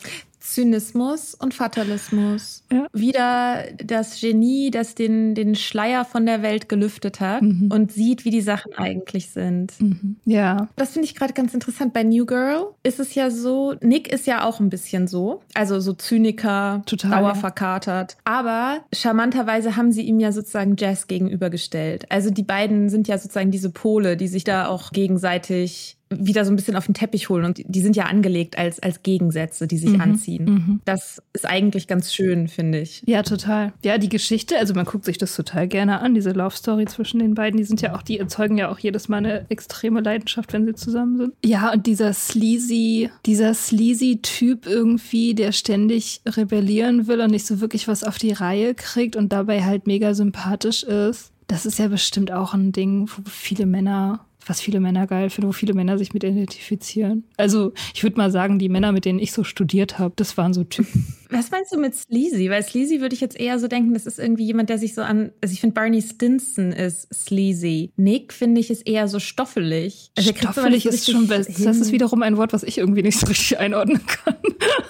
Zynismus und Fatalismus. Ja. Wieder das Genie, das den, den Schleier von der Welt gelüftet hat mhm. und sieht, wie die Sachen eigentlich sind. Mhm. Ja. Das finde ich gerade ganz interessant. Bei New Girl ist es ja so, Nick ist ja auch ein bisschen so. Also so Zyniker, Total, dauerverkatert. Ja. Aber charmanterweise haben sie ihm ja sozusagen Jazz gegenübergestellt. Also die beiden sind ja sozusagen diese Pole, die sich da auch gegenseitig wieder so ein bisschen auf den Teppich holen. Und die sind ja angelegt als, als Gegensätze, die sich mhm. anziehen. Mhm. Das ist eigentlich ganz schön, finde ich. Ja, total. Ja, die Geschichte, also man guckt sich das total gerne an, diese Love Story zwischen den beiden. Die sind ja auch, die erzeugen ja auch jedes Mal eine extreme Leidenschaft, wenn sie zusammen sind. Ja, und dieser sleazy, dieser sleazy Typ irgendwie, der ständig rebellieren will und nicht so wirklich was auf die Reihe kriegt und dabei halt mega sympathisch ist. Das ist ja bestimmt auch ein Ding, wo viele Männer was viele Männer geil finden, wo viele Männer sich mit identifizieren. Also ich würde mal sagen, die Männer, mit denen ich so studiert habe, das waren so Typen. Was meinst du mit Sleazy? Weil Sleazy würde ich jetzt eher so denken, das ist irgendwie jemand, der sich so an. Also ich finde Barney Stinson ist sleazy. Nick finde ich ist eher so stoffelig. Also stoffelig ist schon best. Das ist wiederum ein Wort, was ich irgendwie nicht so richtig einordnen kann.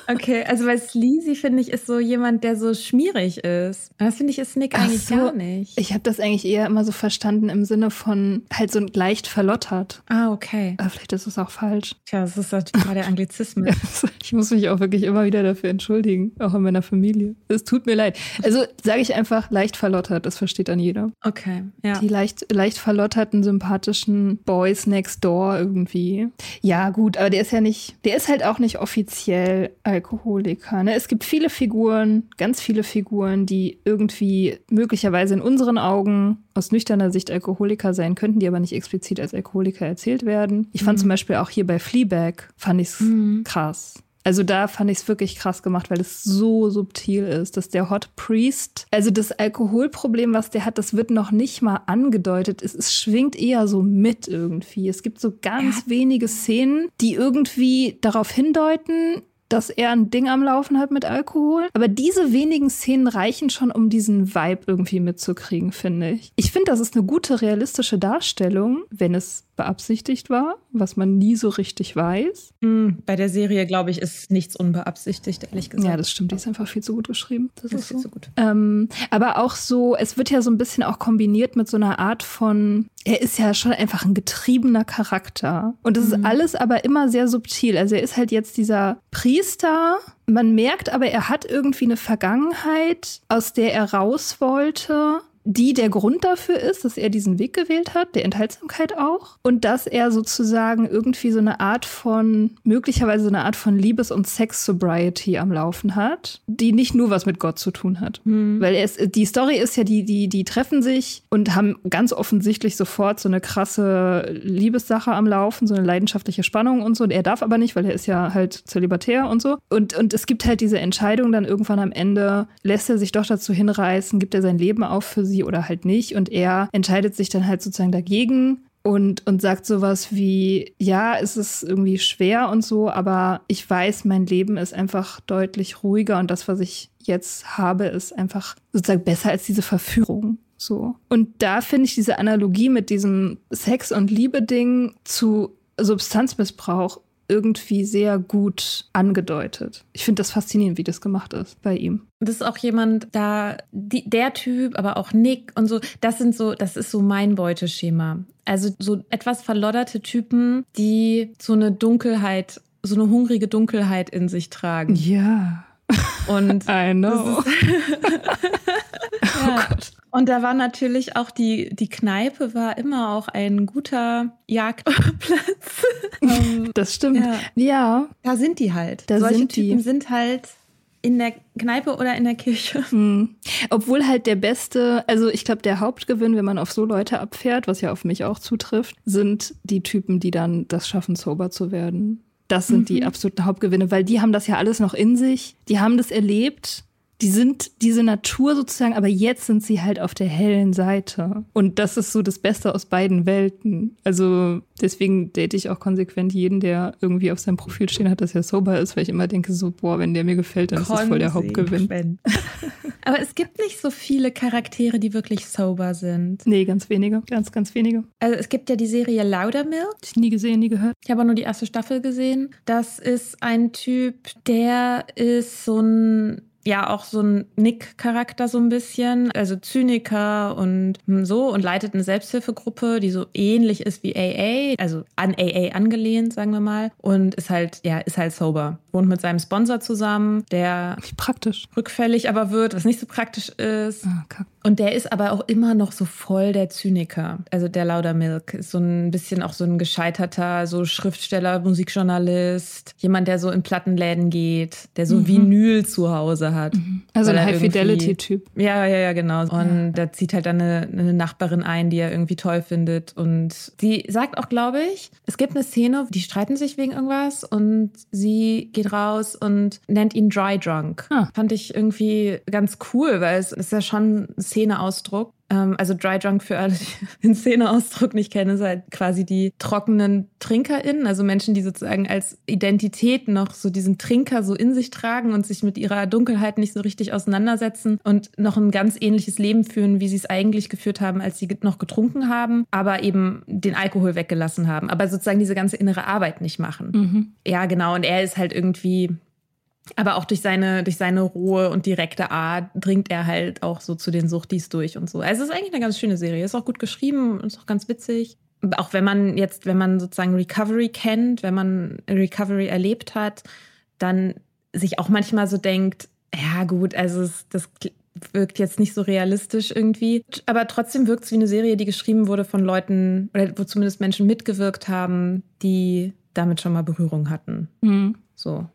Okay, also weil sleazy finde ich ist so jemand, der so schmierig ist. das finde ich ist Nick Ach eigentlich so, gar nicht. Ich habe das eigentlich eher immer so verstanden im Sinne von halt so leicht verlottert. Ah, okay. Aber vielleicht ist es auch falsch. Tja, das ist halt gerade Anglizismus. ich muss mich auch wirklich immer wieder dafür entschuldigen auch in meiner Familie. Es tut mir leid. Also sage ich einfach leicht verlottert, das versteht dann jeder. Okay, ja. Die leicht, leicht verlotterten, sympathischen Boys next door irgendwie. Ja, gut, aber der ist ja nicht, der ist halt auch nicht offiziell Alkoholiker. Ne? Es gibt viele Figuren, ganz viele Figuren, die irgendwie möglicherweise in unseren Augen aus nüchterner Sicht Alkoholiker sein könnten, die aber nicht explizit als Alkoholiker erzählt werden. Ich fand mhm. zum Beispiel auch hier bei Fleabag, fand ich es mhm. krass also da fand ich es wirklich krass gemacht, weil es so subtil ist, dass der Hot Priest, also das Alkoholproblem, was der hat, das wird noch nicht mal angedeutet. Es, es schwingt eher so mit irgendwie. Es gibt so ganz ja. wenige Szenen, die irgendwie darauf hindeuten, dass er ein Ding am Laufen hat mit Alkohol. Aber diese wenigen Szenen reichen schon, um diesen Vibe irgendwie mitzukriegen, finde ich. Ich finde, das ist eine gute realistische Darstellung, wenn es beabsichtigt war, was man nie so richtig weiß. Mm, bei der Serie, glaube ich, ist nichts unbeabsichtigt, ehrlich gesagt. Ja, das stimmt. Die ist einfach viel zu gut geschrieben. Das, das ist, viel so. zu gut. Ähm, aber auch so, es wird ja so ein bisschen auch kombiniert mit so einer Art von, er ist ja schon einfach ein getriebener Charakter. Und das mhm. ist alles aber immer sehr subtil. Also er ist halt jetzt dieser Priester. Man merkt aber, er hat irgendwie eine Vergangenheit, aus der er raus wollte die der Grund dafür ist, dass er diesen Weg gewählt hat, der Enthaltsamkeit auch, und dass er sozusagen irgendwie so eine Art von, möglicherweise so eine Art von Liebes- und Sex-Sobriety am Laufen hat, die nicht nur was mit Gott zu tun hat. Mhm. Weil es, die Story ist ja, die, die, die treffen sich und haben ganz offensichtlich sofort so eine krasse Liebessache am Laufen, so eine leidenschaftliche Spannung und so. Und er darf aber nicht, weil er ist ja halt zölibatär und so. Und, und es gibt halt diese Entscheidung dann irgendwann am Ende, lässt er sich doch dazu hinreißen, gibt er sein Leben auf für sie sie oder halt nicht. Und er entscheidet sich dann halt sozusagen dagegen und, und sagt sowas wie, ja, es ist irgendwie schwer und so, aber ich weiß, mein Leben ist einfach deutlich ruhiger und das, was ich jetzt habe, ist einfach sozusagen besser als diese Verführung. So. Und da finde ich diese Analogie mit diesem Sex- und Liebe-Ding zu Substanzmissbrauch irgendwie sehr gut angedeutet. Ich finde das faszinierend, wie das gemacht ist bei ihm. Das ist auch jemand, da die, der Typ, aber auch Nick und so, das sind so, das ist so mein Beuteschema. Also so etwas verlodderte Typen, die so eine Dunkelheit, so eine hungrige Dunkelheit in sich tragen. Ja. Und I know. Oh ja. Oh und da war natürlich auch die, die Kneipe war immer auch ein guter Jagdplatz. Ähm, das stimmt. Ja. ja. Da sind die halt. Da Solche sind Typen die. sind halt in der Kneipe oder in der Kirche. Hm. Obwohl halt der beste, also ich glaube, der Hauptgewinn, wenn man auf so Leute abfährt, was ja auf mich auch zutrifft, sind die Typen, die dann das schaffen, sober zu werden. Das sind mhm. die absoluten Hauptgewinne, weil die haben das ja alles noch in sich. Die haben das erlebt die sind diese Natur sozusagen, aber jetzt sind sie halt auf der hellen Seite. Und das ist so das Beste aus beiden Welten. Also deswegen date ich auch konsequent jeden, der irgendwie auf seinem Profil stehen hat, dass er sober ist, weil ich immer denke so, boah, wenn der mir gefällt, dann ist das voll der Hauptgewinn. aber es gibt nicht so viele Charaktere, die wirklich sober sind. Nee, ganz wenige, ganz, ganz wenige. Also es gibt ja die Serie Loudermilk. Ich nie gesehen, nie gehört. Ich habe nur die erste Staffel gesehen. Das ist ein Typ, der ist so ein ja auch so ein Nick-Charakter so ein bisschen, also Zyniker und so und leitet eine Selbsthilfegruppe, die so ähnlich ist wie AA, also an AA angelehnt, sagen wir mal, und ist halt, ja, ist halt sober. Wohnt mit seinem Sponsor zusammen, der praktisch rückfällig aber wird, was nicht so praktisch ist. Ah, und der ist aber auch immer noch so voll der Zyniker. Also der Lauder Milk ist so ein bisschen auch so ein gescheiterter, so Schriftsteller, Musikjournalist, jemand, der so in Plattenläden geht, der so mhm. Vinyl zu Hause hat. Mhm. Also ein High-Fidelity-Typ. Ja, ja, ja, genau. Und ja. da zieht halt dann eine, eine, Nachbarin ein, die er irgendwie toll findet. Und die sagt auch, glaube ich, es gibt eine Szene, die streiten sich wegen irgendwas und sie geht raus und nennt ihn Dry Drunk. Ah. Fand ich irgendwie ganz cool, weil es ist ja schon Szeneausdruck. Ähm, also Dry Drunk für alle, die den Szeneausdruck nicht kennen, ist halt quasi die trockenen TrinkerInnen, also Menschen, die sozusagen als Identität noch so diesen Trinker so in sich tragen und sich mit ihrer Dunkelheit nicht so richtig auseinandersetzen und noch ein ganz ähnliches Leben führen, wie sie es eigentlich geführt haben, als sie noch getrunken haben, aber eben den Alkohol weggelassen haben, aber sozusagen diese ganze innere Arbeit nicht machen. Mhm. Ja, genau. Und er ist halt irgendwie aber auch durch seine, durch seine rohe und direkte Art dringt er halt auch so zu den Suchtis durch und so. Also es ist eigentlich eine ganz schöne Serie. Ist auch gut geschrieben, ist auch ganz witzig. Auch wenn man jetzt, wenn man sozusagen Recovery kennt, wenn man Recovery erlebt hat, dann sich auch manchmal so denkt, ja gut, also es, das wirkt jetzt nicht so realistisch irgendwie. Aber trotzdem wirkt es wie eine Serie, die geschrieben wurde von Leuten, oder wo zumindest Menschen mitgewirkt haben, die damit schon mal Berührung hatten. Mhm. So.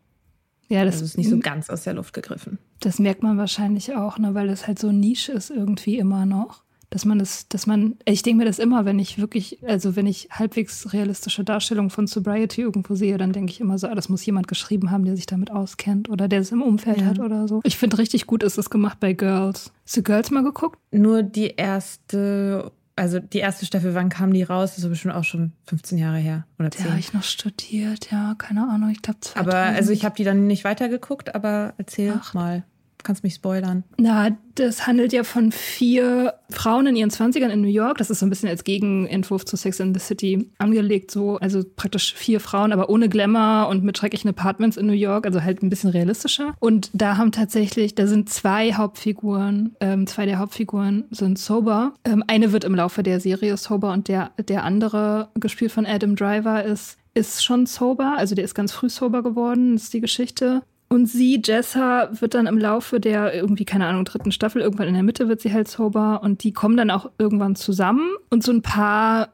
Ja, das also ist nicht so ganz aus der Luft gegriffen. Das merkt man wahrscheinlich auch, ne, weil das halt so Nische ist irgendwie immer noch. Dass man das, dass man, ich denke mir das immer, wenn ich wirklich, also wenn ich halbwegs realistische Darstellungen von Sobriety irgendwo sehe, dann denke ich immer so, ah, das muss jemand geschrieben haben, der sich damit auskennt oder der es im Umfeld ja. hat oder so. Ich finde richtig gut ist es gemacht bei Girls. Hast du Girls mal geguckt? Nur die erste also die erste Staffel, wann kam die raus? Das ist bestimmt auch schon 15 Jahre her oder 10. Da habe ich noch studiert, ja, keine Ahnung, ich glaube 2000. Aber also ich habe die dann nicht weitergeguckt, aber erzähl Ach. mal kannst mich spoilern. Na, das handelt ja von vier Frauen in ihren Zwanzigern in New York. Das ist so ein bisschen als Gegenentwurf zu Sex in the City angelegt, so. Also praktisch vier Frauen, aber ohne Glamour und mit schrecklichen Apartments in New York, also halt ein bisschen realistischer. Und da haben tatsächlich, da sind zwei Hauptfiguren, ähm, zwei der Hauptfiguren sind sober. Ähm, eine wird im Laufe der Serie sober und der, der andere, gespielt von Adam Driver, ist ist schon sober, also der ist ganz früh sober geworden, ist die Geschichte. Und sie, Jessa, wird dann im Laufe der irgendwie, keine Ahnung, dritten Staffel, irgendwann in der Mitte wird sie halt sober und die kommen dann auch irgendwann zusammen und so ein paar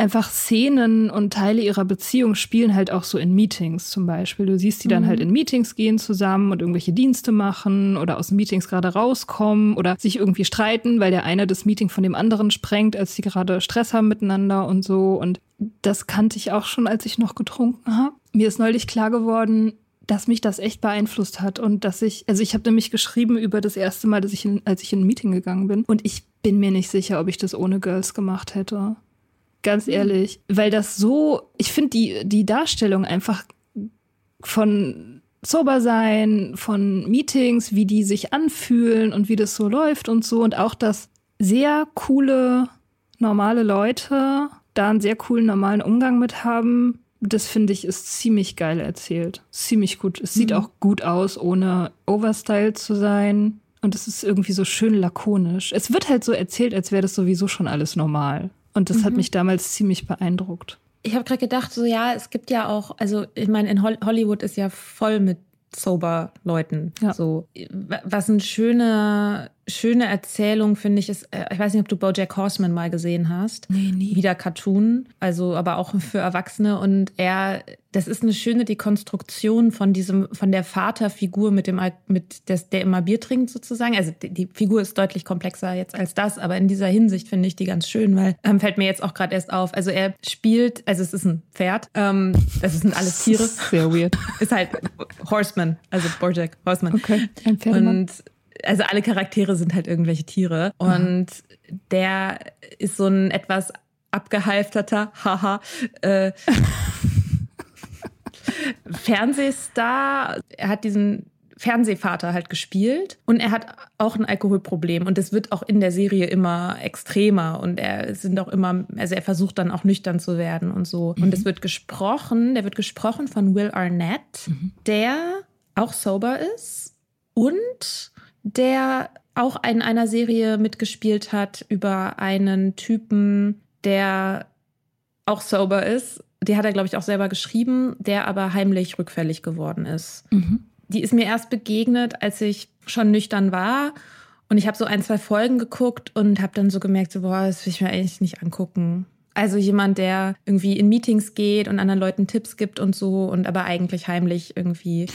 einfach Szenen und Teile ihrer Beziehung spielen halt auch so in Meetings zum Beispiel. Du siehst die dann mhm. halt in Meetings gehen zusammen und irgendwelche Dienste machen oder aus Meetings gerade rauskommen oder sich irgendwie streiten, weil der eine das Meeting von dem anderen sprengt, als sie gerade Stress haben miteinander und so. Und das kannte ich auch schon, als ich noch getrunken habe. Mir ist neulich klar geworden, dass mich das echt beeinflusst hat und dass ich, also ich habe nämlich geschrieben über das erste Mal, dass ich in, als ich in ein Meeting gegangen bin und ich bin mir nicht sicher, ob ich das ohne Girls gemacht hätte. Ganz mhm. ehrlich, weil das so, ich finde die die Darstellung einfach von sober sein, von Meetings, wie die sich anfühlen und wie das so läuft und so und auch dass sehr coole normale Leute da einen sehr coolen normalen Umgang mit haben das finde ich ist ziemlich geil erzählt. Ziemlich gut. Es sieht mhm. auch gut aus, ohne Overstyle zu sein. Und es ist irgendwie so schön lakonisch. Es wird halt so erzählt, als wäre das sowieso schon alles normal. Und das mhm. hat mich damals ziemlich beeindruckt. Ich habe gerade gedacht, so ja, es gibt ja auch, also ich meine, in Hollywood ist ja voll mit sober Leuten. Ja. So, was eine schöne, schöne Erzählung finde ich ist, äh, ich weiß nicht, ob du BoJack Horseman mal gesehen hast. Nee, nie. Wieder Cartoon, also aber auch für Erwachsene und er, das ist eine schöne Dekonstruktion von diesem, von der Vaterfigur mit dem, mit des, der immer Bier trinkt sozusagen. Also die, die, Figur ist deutlich komplexer jetzt als das, aber in dieser Hinsicht finde ich die ganz schön, weil ähm, fällt mir jetzt auch gerade erst auf. Also er spielt, also es ist ein Pferd, ähm, das sind alles Tiere. Sehr weird. ist halt Horseman, also BoJack Horseman. Okay, ein Pferdemann. Und also alle Charaktere sind halt irgendwelche Tiere. Und mhm. der ist so ein etwas abgehalfterter, haha, äh, Fernsehstar. Er hat diesen Fernsehvater halt gespielt und er hat auch ein Alkoholproblem und es wird auch in der Serie immer extremer und er sind auch immer, also er versucht dann auch nüchtern zu werden und so. Mhm. Und es wird gesprochen, der wird gesprochen von Will Arnett, mhm. der auch sober ist und der auch in einer Serie mitgespielt hat über einen Typen, der auch sober ist. Die hat er, glaube ich, auch selber geschrieben, der aber heimlich rückfällig geworden ist. Mhm. Die ist mir erst begegnet, als ich schon nüchtern war. Und ich habe so ein, zwei Folgen geguckt und habe dann so gemerkt, so, boah, das will ich mir eigentlich nicht angucken. Also jemand, der irgendwie in Meetings geht und anderen Leuten Tipps gibt und so und aber eigentlich heimlich irgendwie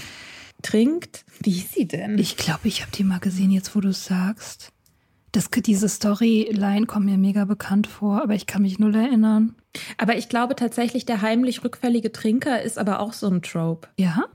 trinkt. Wie ist sie denn? Ich glaube, ich habe die mal gesehen, jetzt wo du es sagst. Das, diese Storyline kommt mir mega bekannt vor, aber ich kann mich null erinnern. Aber ich glaube tatsächlich, der heimlich rückfällige Trinker ist aber auch so ein Trope. Ja?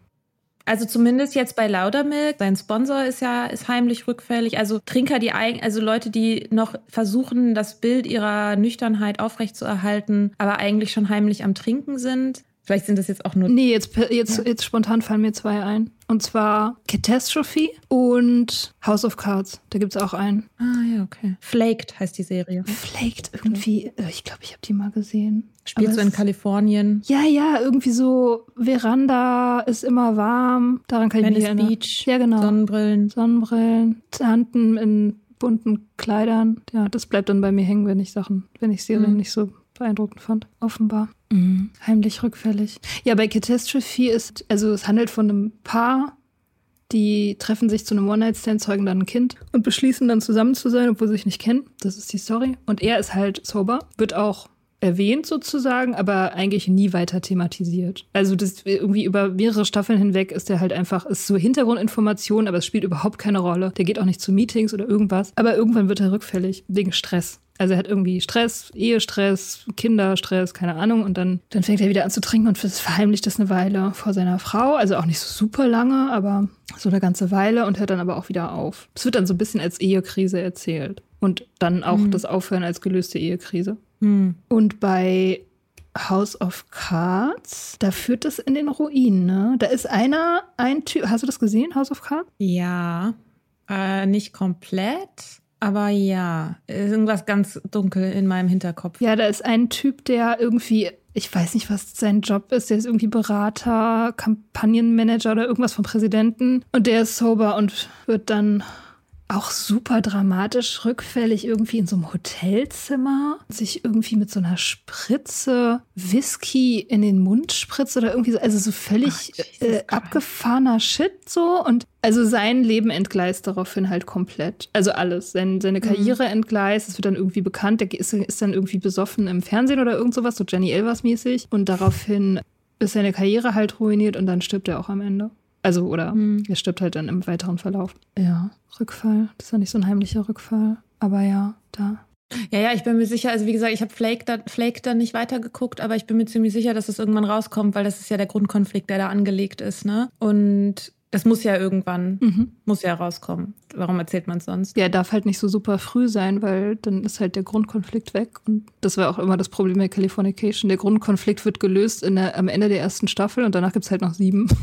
Also zumindest jetzt bei Laudermilk, sein Sponsor ist ja ist heimlich rückfällig. Also Trinker, die also Leute, die noch versuchen, das Bild ihrer Nüchternheit aufrechtzuerhalten, aber eigentlich schon heimlich am Trinken sind. Vielleicht sind das jetzt auch nur. Nee, jetzt, jetzt, ja. jetzt spontan fallen mir zwei ein. Und zwar Catastrophe und House of Cards. Da gibt es auch einen. Ah, ja, okay. Flaked heißt die Serie. Flaked irgendwie. Äh, ich glaube, ich habe die mal gesehen. Spielt so in Kalifornien. Ja, ja, irgendwie so Veranda ist immer warm. Daran kann Venice ich mich erinnern. Beach. Ja, genau. Sonnenbrillen. Sonnenbrillen. Tanten in bunten Kleidern. Ja, das bleibt dann bei mir hängen, wenn ich Sachen, wenn ich Serien mhm. nicht so beeindruckend fand, offenbar. Mhm. Heimlich rückfällig. Ja, bei Catastrophe ist, also es handelt von einem Paar, die treffen sich zu einem One-Night-Stand, zeugen dann ein Kind und beschließen dann zusammen zu sein, obwohl sie sich nicht kennen. Das ist die Story. Und er ist halt sober, wird auch erwähnt sozusagen, aber eigentlich nie weiter thematisiert. Also das irgendwie über mehrere Staffeln hinweg ist er halt einfach, ist so Hintergrundinformation, aber es spielt überhaupt keine Rolle. Der geht auch nicht zu Meetings oder irgendwas. Aber irgendwann wird er rückfällig wegen Stress. Also er hat irgendwie Stress, Ehestress, Kinderstress, keine Ahnung. Und dann, dann fängt er wieder an zu trinken und verheimlicht das eine Weile vor seiner Frau. Also auch nicht so super lange, aber so eine ganze Weile und hört dann aber auch wieder auf. Es wird dann so ein bisschen als Ehekrise erzählt. Und dann auch mhm. das Aufhören als gelöste Ehekrise. Mhm. Und bei House of Cards, da führt es in den Ruinen, ne? Da ist einer, ein Typ, hast du das gesehen, House of Cards? Ja, äh, nicht komplett. Aber ja, irgendwas ganz dunkel in meinem Hinterkopf. Ja, da ist ein Typ, der irgendwie, ich weiß nicht, was sein Job ist, der ist irgendwie Berater, Kampagnenmanager oder irgendwas vom Präsidenten. Und der ist sober und wird dann auch super dramatisch rückfällig irgendwie in so einem Hotelzimmer, sich irgendwie mit so einer Spritze Whisky in den Mund spritzt oder irgendwie so, also so völlig Ach, äh, abgefahrener Shit so und also sein Leben entgleist daraufhin halt komplett. Also alles. Sein, seine mhm. Karriere mhm. entgleist, es wird dann irgendwie bekannt, der ist, ist dann irgendwie besoffen im Fernsehen oder irgend sowas, so Jenny Elvers mäßig und daraufhin ist seine Karriere halt ruiniert und dann stirbt er auch am Ende. Also, oder mhm. er stirbt halt dann im weiteren Verlauf. Ja, Rückfall. Das ist ja nicht so ein heimlicher Rückfall. Aber ja, da. Ja, ja, ich bin mir sicher, also wie gesagt, ich habe Flake, da, Flake dann nicht weitergeguckt, aber ich bin mir ziemlich sicher, dass es irgendwann rauskommt, weil das ist ja der Grundkonflikt, der da angelegt ist, ne? Und das muss ja irgendwann, mhm. muss ja rauskommen. Warum erzählt man es sonst? Ja, darf halt nicht so super früh sein, weil dann ist halt der Grundkonflikt weg. Und das war auch immer das Problem bei Californication. Der Grundkonflikt wird gelöst in der, am Ende der ersten Staffel und danach gibt es halt noch sieben.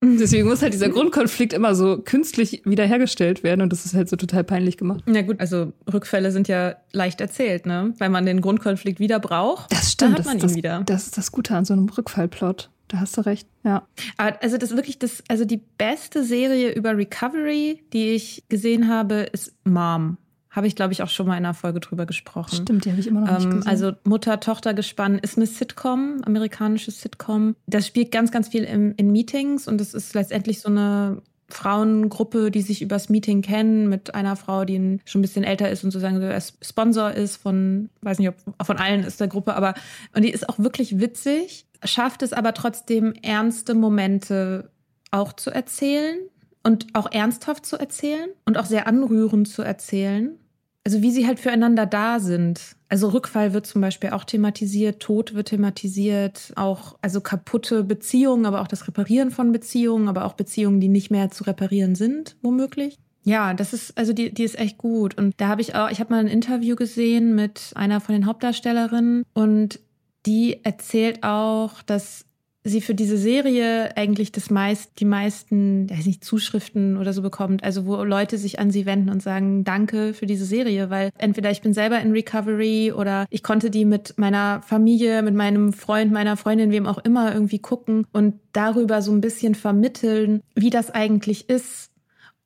Deswegen muss halt dieser Grundkonflikt immer so künstlich wiederhergestellt werden und das ist halt so total peinlich gemacht. Ja gut, also Rückfälle sind ja leicht erzählt, ne? Weil man den Grundkonflikt wieder braucht. Das stimmt, dann hat man das, ihn wieder. das ist das Gute an so einem Rückfallplot. Da hast du recht, ja. Aber also das wirklich das, also die beste Serie über Recovery, die ich gesehen habe, ist Mom. Habe ich, glaube ich, auch schon mal in einer Folge drüber gesprochen. Stimmt, die habe ich immer noch nicht Ähm, gesehen. also Mutter-Tochter-Gespann ist eine Sitcom, amerikanisches Sitcom. Das spielt ganz, ganz viel im, in Meetings und es ist letztendlich so eine Frauengruppe, die sich übers Meeting kennen, mit einer Frau, die schon ein bisschen älter ist und sozusagen so der Sponsor ist von, weiß nicht, ob von allen ist der Gruppe, aber und die ist auch wirklich witzig, schafft es aber trotzdem ernste Momente auch zu erzählen und auch ernsthaft zu erzählen und auch sehr anrührend zu erzählen. Also wie sie halt füreinander da sind. Also Rückfall wird zum Beispiel auch thematisiert, Tod wird thematisiert, auch also kaputte Beziehungen, aber auch das Reparieren von Beziehungen, aber auch Beziehungen, die nicht mehr zu reparieren sind, womöglich. Ja, das ist, also die, die ist echt gut. Und da habe ich auch, ich habe mal ein Interview gesehen mit einer von den Hauptdarstellerinnen und die erzählt auch, dass sie für diese Serie eigentlich das meist, die meisten, weiß nicht, Zuschriften oder so bekommt. Also wo Leute sich an sie wenden und sagen, danke für diese Serie, weil entweder ich bin selber in Recovery oder ich konnte die mit meiner Familie, mit meinem Freund, meiner Freundin, wem auch immer irgendwie gucken und darüber so ein bisschen vermitteln, wie das eigentlich ist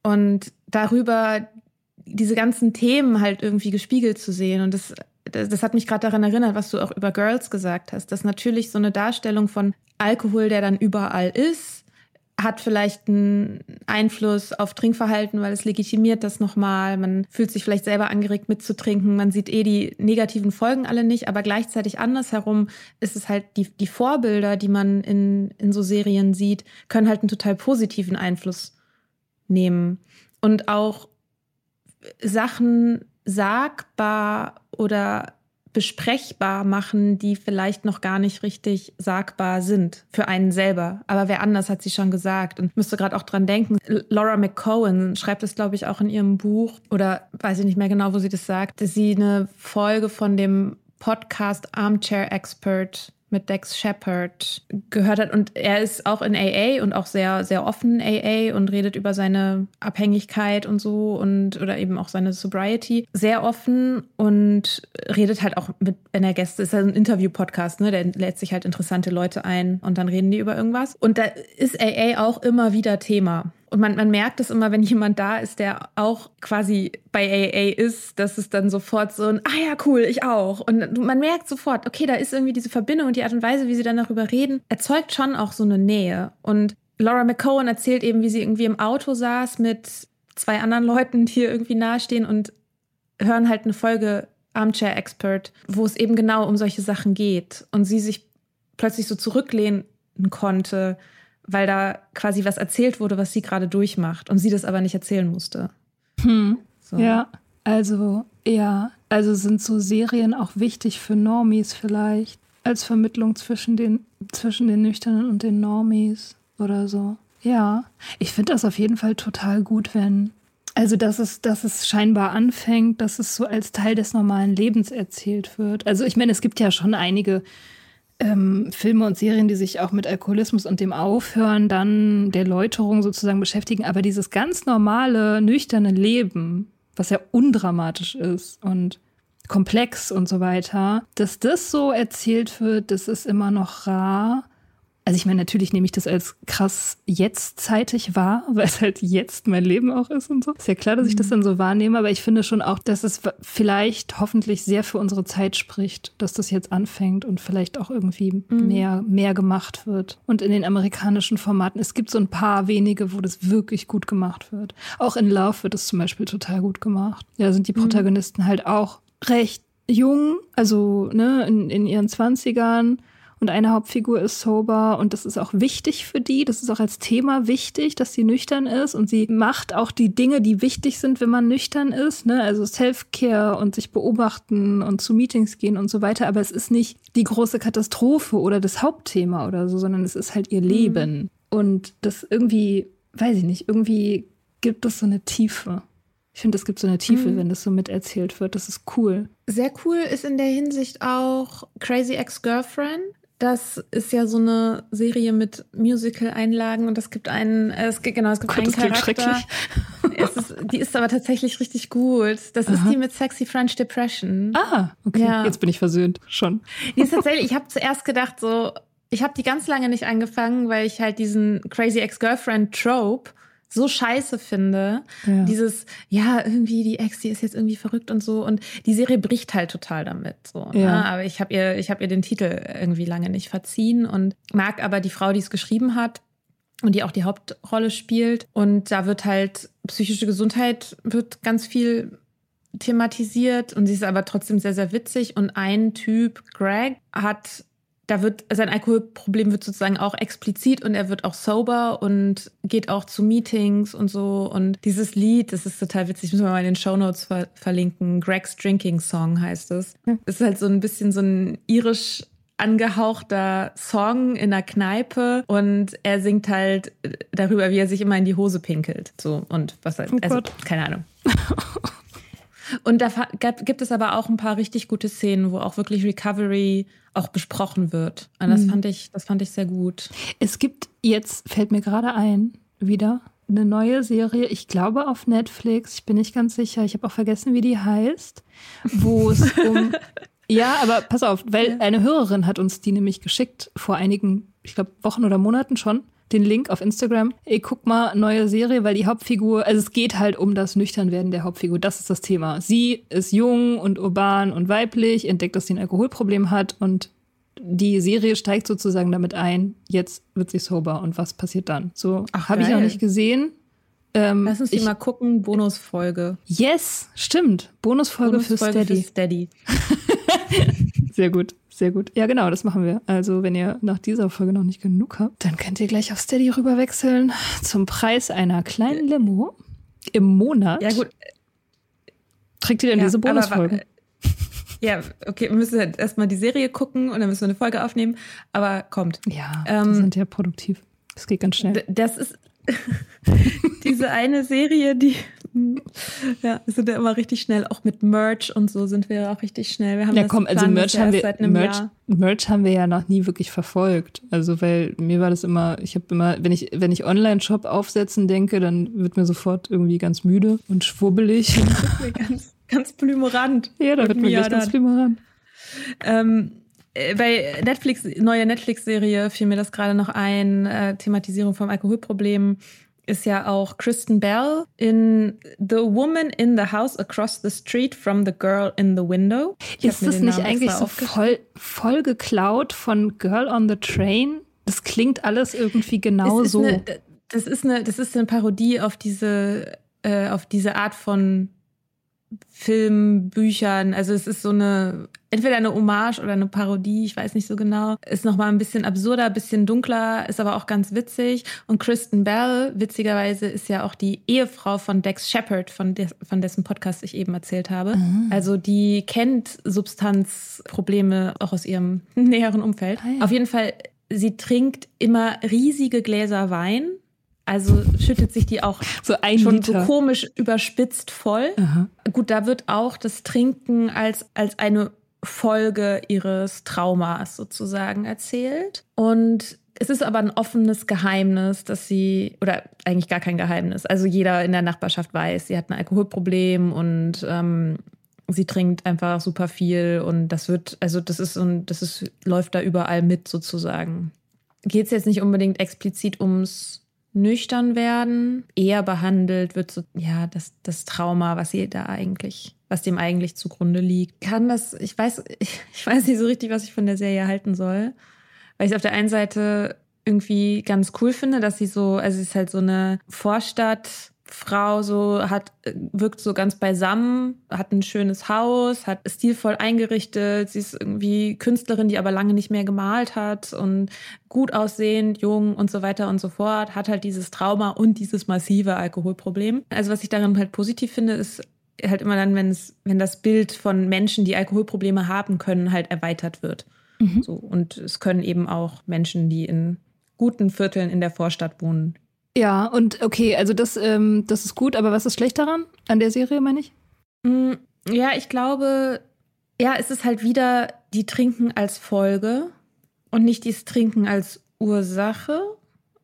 und darüber diese ganzen Themen halt irgendwie gespiegelt zu sehen. Und das, das, hat mich gerade daran erinnert, was du auch über Girls gesagt hast, dass natürlich so eine Darstellung von Alkohol, der dann überall ist, hat vielleicht einen Einfluss auf Trinkverhalten, weil es legitimiert das nochmal. Man fühlt sich vielleicht selber angeregt mitzutrinken. Man sieht eh die negativen Folgen alle nicht, aber gleichzeitig andersherum ist es halt die, die Vorbilder, die man in, in so Serien sieht, können halt einen total positiven Einfluss nehmen. Und auch Sachen sagbar oder besprechbar machen, die vielleicht noch gar nicht richtig sagbar sind für einen selber. Aber wer anders hat sie schon gesagt und müsste gerade auch dran denken. Laura McCohen schreibt es, glaube ich, auch in ihrem Buch oder weiß ich nicht mehr genau, wo sie das sagt, dass sie eine Folge von dem Podcast Armchair Expert mit Dex Shepard gehört hat. Und er ist auch in AA und auch sehr, sehr offen AA und redet über seine Abhängigkeit und so und oder eben auch seine Sobriety. Sehr offen und redet halt auch mit, wenn er Gäste ist, ja ein Interview-Podcast, ne? Der lädt sich halt interessante Leute ein und dann reden die über irgendwas. Und da ist AA auch immer wieder Thema. Und man, man merkt es immer, wenn jemand da ist, der auch quasi bei AA ist, dass es dann sofort so ein, ah ja, cool, ich auch. Und man merkt sofort, okay, da ist irgendwie diese Verbindung und die Art und Weise, wie sie dann darüber reden, erzeugt schon auch so eine Nähe. Und Laura McCohen erzählt eben, wie sie irgendwie im Auto saß mit zwei anderen Leuten, die ihr irgendwie nahestehen und hören halt eine Folge Armchair Expert, wo es eben genau um solche Sachen geht. Und sie sich plötzlich so zurücklehnen konnte, weil da quasi was erzählt wurde, was sie gerade durchmacht und sie das aber nicht erzählen musste. Hm. So. Ja, also ja, also sind so Serien auch wichtig für Normies vielleicht als Vermittlung zwischen den zwischen den Nüchternen und den Normies oder so. Ja, ich finde das auf jeden Fall total gut, wenn also dass es dass es scheinbar anfängt, dass es so als Teil des normalen Lebens erzählt wird. Also ich meine, es gibt ja schon einige ähm, Filme und Serien, die sich auch mit Alkoholismus und dem Aufhören dann der Läuterung sozusagen beschäftigen, aber dieses ganz normale, nüchterne Leben, was ja undramatisch ist und komplex und so weiter, dass das so erzählt wird, das ist immer noch rar. Also ich meine, natürlich nehme ich das als krass jetztzeitig wahr, weil es halt jetzt mein Leben auch ist und so. Ist ja klar, dass ich das dann so wahrnehme, aber ich finde schon auch, dass es vielleicht hoffentlich sehr für unsere Zeit spricht, dass das jetzt anfängt und vielleicht auch irgendwie mehr, mehr gemacht wird. Und in den amerikanischen Formaten, es gibt so ein paar wenige, wo das wirklich gut gemacht wird. Auch in Love wird es zum Beispiel total gut gemacht. Ja, sind die Protagonisten halt auch recht jung, also ne, in, in ihren Zwanzigern und eine Hauptfigur ist sober und das ist auch wichtig für die. Das ist auch als Thema wichtig, dass sie nüchtern ist und sie macht auch die Dinge, die wichtig sind, wenn man nüchtern ist. Ne? Also Self-Care und sich beobachten und zu Meetings gehen und so weiter. Aber es ist nicht die große Katastrophe oder das Hauptthema oder so, sondern es ist halt ihr Leben. Und das irgendwie, weiß ich nicht, irgendwie gibt es so eine Tiefe. Ich finde, es gibt so eine Tiefe, wenn das so miterzählt wird. Das ist cool. Sehr cool ist in der Hinsicht auch Crazy Ex-Girlfriend. Das ist ja so eine Serie mit Musical-Einlagen und es gibt einen, äh, es gibt, genau, es gibt Gott, einen Charakter. Es ist, die ist aber tatsächlich richtig gut. Das ist Aha. die mit Sexy French Depression. Ah, okay. Ja. Jetzt bin ich versöhnt. Schon. Die ist tatsächlich, ich habe zuerst gedacht, so, ich habe die ganz lange nicht angefangen, weil ich halt diesen Crazy Ex-Girlfriend-Trope so scheiße finde. Ja. Dieses, ja, irgendwie die Ex, die ist jetzt irgendwie verrückt und so. Und die Serie bricht halt total damit. So, ne? Ja. Aber ich habe ihr, ich habe ihr den Titel irgendwie lange nicht verziehen und mag aber die Frau, die es geschrieben hat und die auch die Hauptrolle spielt. Und da wird halt psychische Gesundheit wird ganz viel thematisiert und sie ist aber trotzdem sehr, sehr witzig. Und ein Typ, Greg, hat, da wird, sein Alkoholproblem wird sozusagen auch explizit und er wird auch sober und geht auch zu Meetings und so. Und dieses Lied, das ist total witzig, müssen wir mal in den Shownotes ver verlinken. Greg's Drinking Song heißt es. Es ist halt so ein bisschen so ein irisch angehauchter Song in der Kneipe und er singt halt darüber, wie er sich immer in die Hose pinkelt. So und was halt, Oh also keine Ahnung. Und da gab- gibt es aber auch ein paar richtig gute Szenen, wo auch wirklich Recovery auch besprochen wird. Und das Mhm. fand ich, das fand ich sehr gut. Es gibt jetzt, fällt mir gerade ein, wieder eine neue Serie, ich glaube auf Netflix, ich bin nicht ganz sicher, ich habe auch vergessen, wie die heißt, wo es um. Ja, aber pass auf, weil eine Hörerin hat uns die nämlich geschickt vor einigen, ich glaube, Wochen oder Monaten schon. Den Link auf Instagram. Ey, guck mal, neue Serie, weil die Hauptfigur, also es geht halt um das Nüchternwerden der Hauptfigur. Das ist das Thema. Sie ist jung und urban und weiblich, entdeckt, dass sie ein Alkoholproblem hat und die Serie steigt sozusagen damit ein, jetzt wird sie sober und was passiert dann? So habe ich noch nicht gesehen. Ähm, Lass uns die ich, mal gucken. Bonusfolge. Yes, stimmt. Bonusfolge, für Steady. für Steady. Sehr gut, sehr gut. Ja, genau, das machen wir. Also, wenn ihr nach dieser Folge noch nicht genug habt, dann könnt ihr gleich auf Steady rüberwechseln zum Preis einer kleinen Limo im Monat. Ja, gut. Trägt ihr denn Ja, diese Bonusfolge? Ja, okay, wir müssen jetzt erstmal die Serie gucken und dann müssen wir eine Folge aufnehmen. Aber kommt. Ja, Ähm, die sind ja produktiv. Das geht ganz schnell. Das ist diese eine Serie, die ja, wir sind ja immer richtig schnell, auch mit Merch und so sind wir ja auch richtig schnell. Wir haben Ja, komm, also Merch haben wir, seit einem Merch, Jahr. Merch haben wir ja noch nie wirklich verfolgt. Also, weil mir war das immer, ich habe immer, wenn ich, wenn ich Online-Shop aufsetzen denke, dann wird mir sofort irgendwie ganz müde und schwubbelig. ganz, ganz blümorant. ja, da wird mir gleich ganz flimmerant. Ähm, äh, bei Netflix, neue Netflix-Serie fiel mir das gerade noch ein, äh, Thematisierung vom Alkoholproblem, ist ja auch Kristen Bell in The Woman in the House Across the Street from the Girl in the Window. Ich Ist das nicht Namen eigentlich so voll, voll geklaut von Girl on the Train? Das klingt alles irgendwie genau ist so. Eine, das, ist eine, das ist eine Parodie auf diese, äh, auf diese Art von Film, Büchern. Also es ist so eine, entweder eine Hommage oder eine Parodie, ich weiß nicht so genau. Ist nochmal ein bisschen absurder, ein bisschen dunkler, ist aber auch ganz witzig. Und Kristen Bell, witzigerweise, ist ja auch die Ehefrau von Dex Shepard, von, des, von dessen Podcast ich eben erzählt habe. Also die kennt Substanzprobleme auch aus ihrem näheren Umfeld. Ah, ja. Auf jeden Fall, sie trinkt immer riesige Gläser Wein. Also schüttet sich die auch so ein schon Liter. so komisch überspitzt voll. Aha. Gut, da wird auch das Trinken als, als eine Folge ihres Traumas sozusagen erzählt. Und es ist aber ein offenes Geheimnis, dass sie, oder eigentlich gar kein Geheimnis, also jeder in der Nachbarschaft weiß, sie hat ein Alkoholproblem und ähm, sie trinkt einfach super viel und das wird, also das ist und das ist, läuft da überall mit sozusagen. Geht es jetzt nicht unbedingt explizit ums nüchtern werden, eher behandelt wird so, ja, das, das Trauma, was sie da eigentlich, was dem eigentlich zugrunde liegt. Kann das, ich weiß, ich, ich weiß nicht so richtig, was ich von der Serie halten soll, weil ich es auf der einen Seite irgendwie ganz cool finde, dass sie so, also sie ist halt so eine Vorstadtfrau, so hat, wirkt so ganz beisammen, hat ein schönes Haus, hat stilvoll eingerichtet, sie ist irgendwie Künstlerin, die aber lange nicht mehr gemalt hat und gut aussehend, jung und so weiter und so fort, hat halt dieses Trauma und dieses massive Alkoholproblem. Also was ich daran halt positiv finde, ist halt immer dann, wenn es, wenn das Bild von Menschen, die Alkoholprobleme haben können, halt erweitert wird. Mhm. So, und es können eben auch Menschen, die in guten Vierteln in der Vorstadt wohnen. Ja, und okay, also das, ähm, das ist gut, aber was ist schlecht daran? An der Serie, meine ich? Mm, Ja, ich glaube, ja, es ist halt wieder, die trinken als Folge. und nicht dieses Trinken als Ursache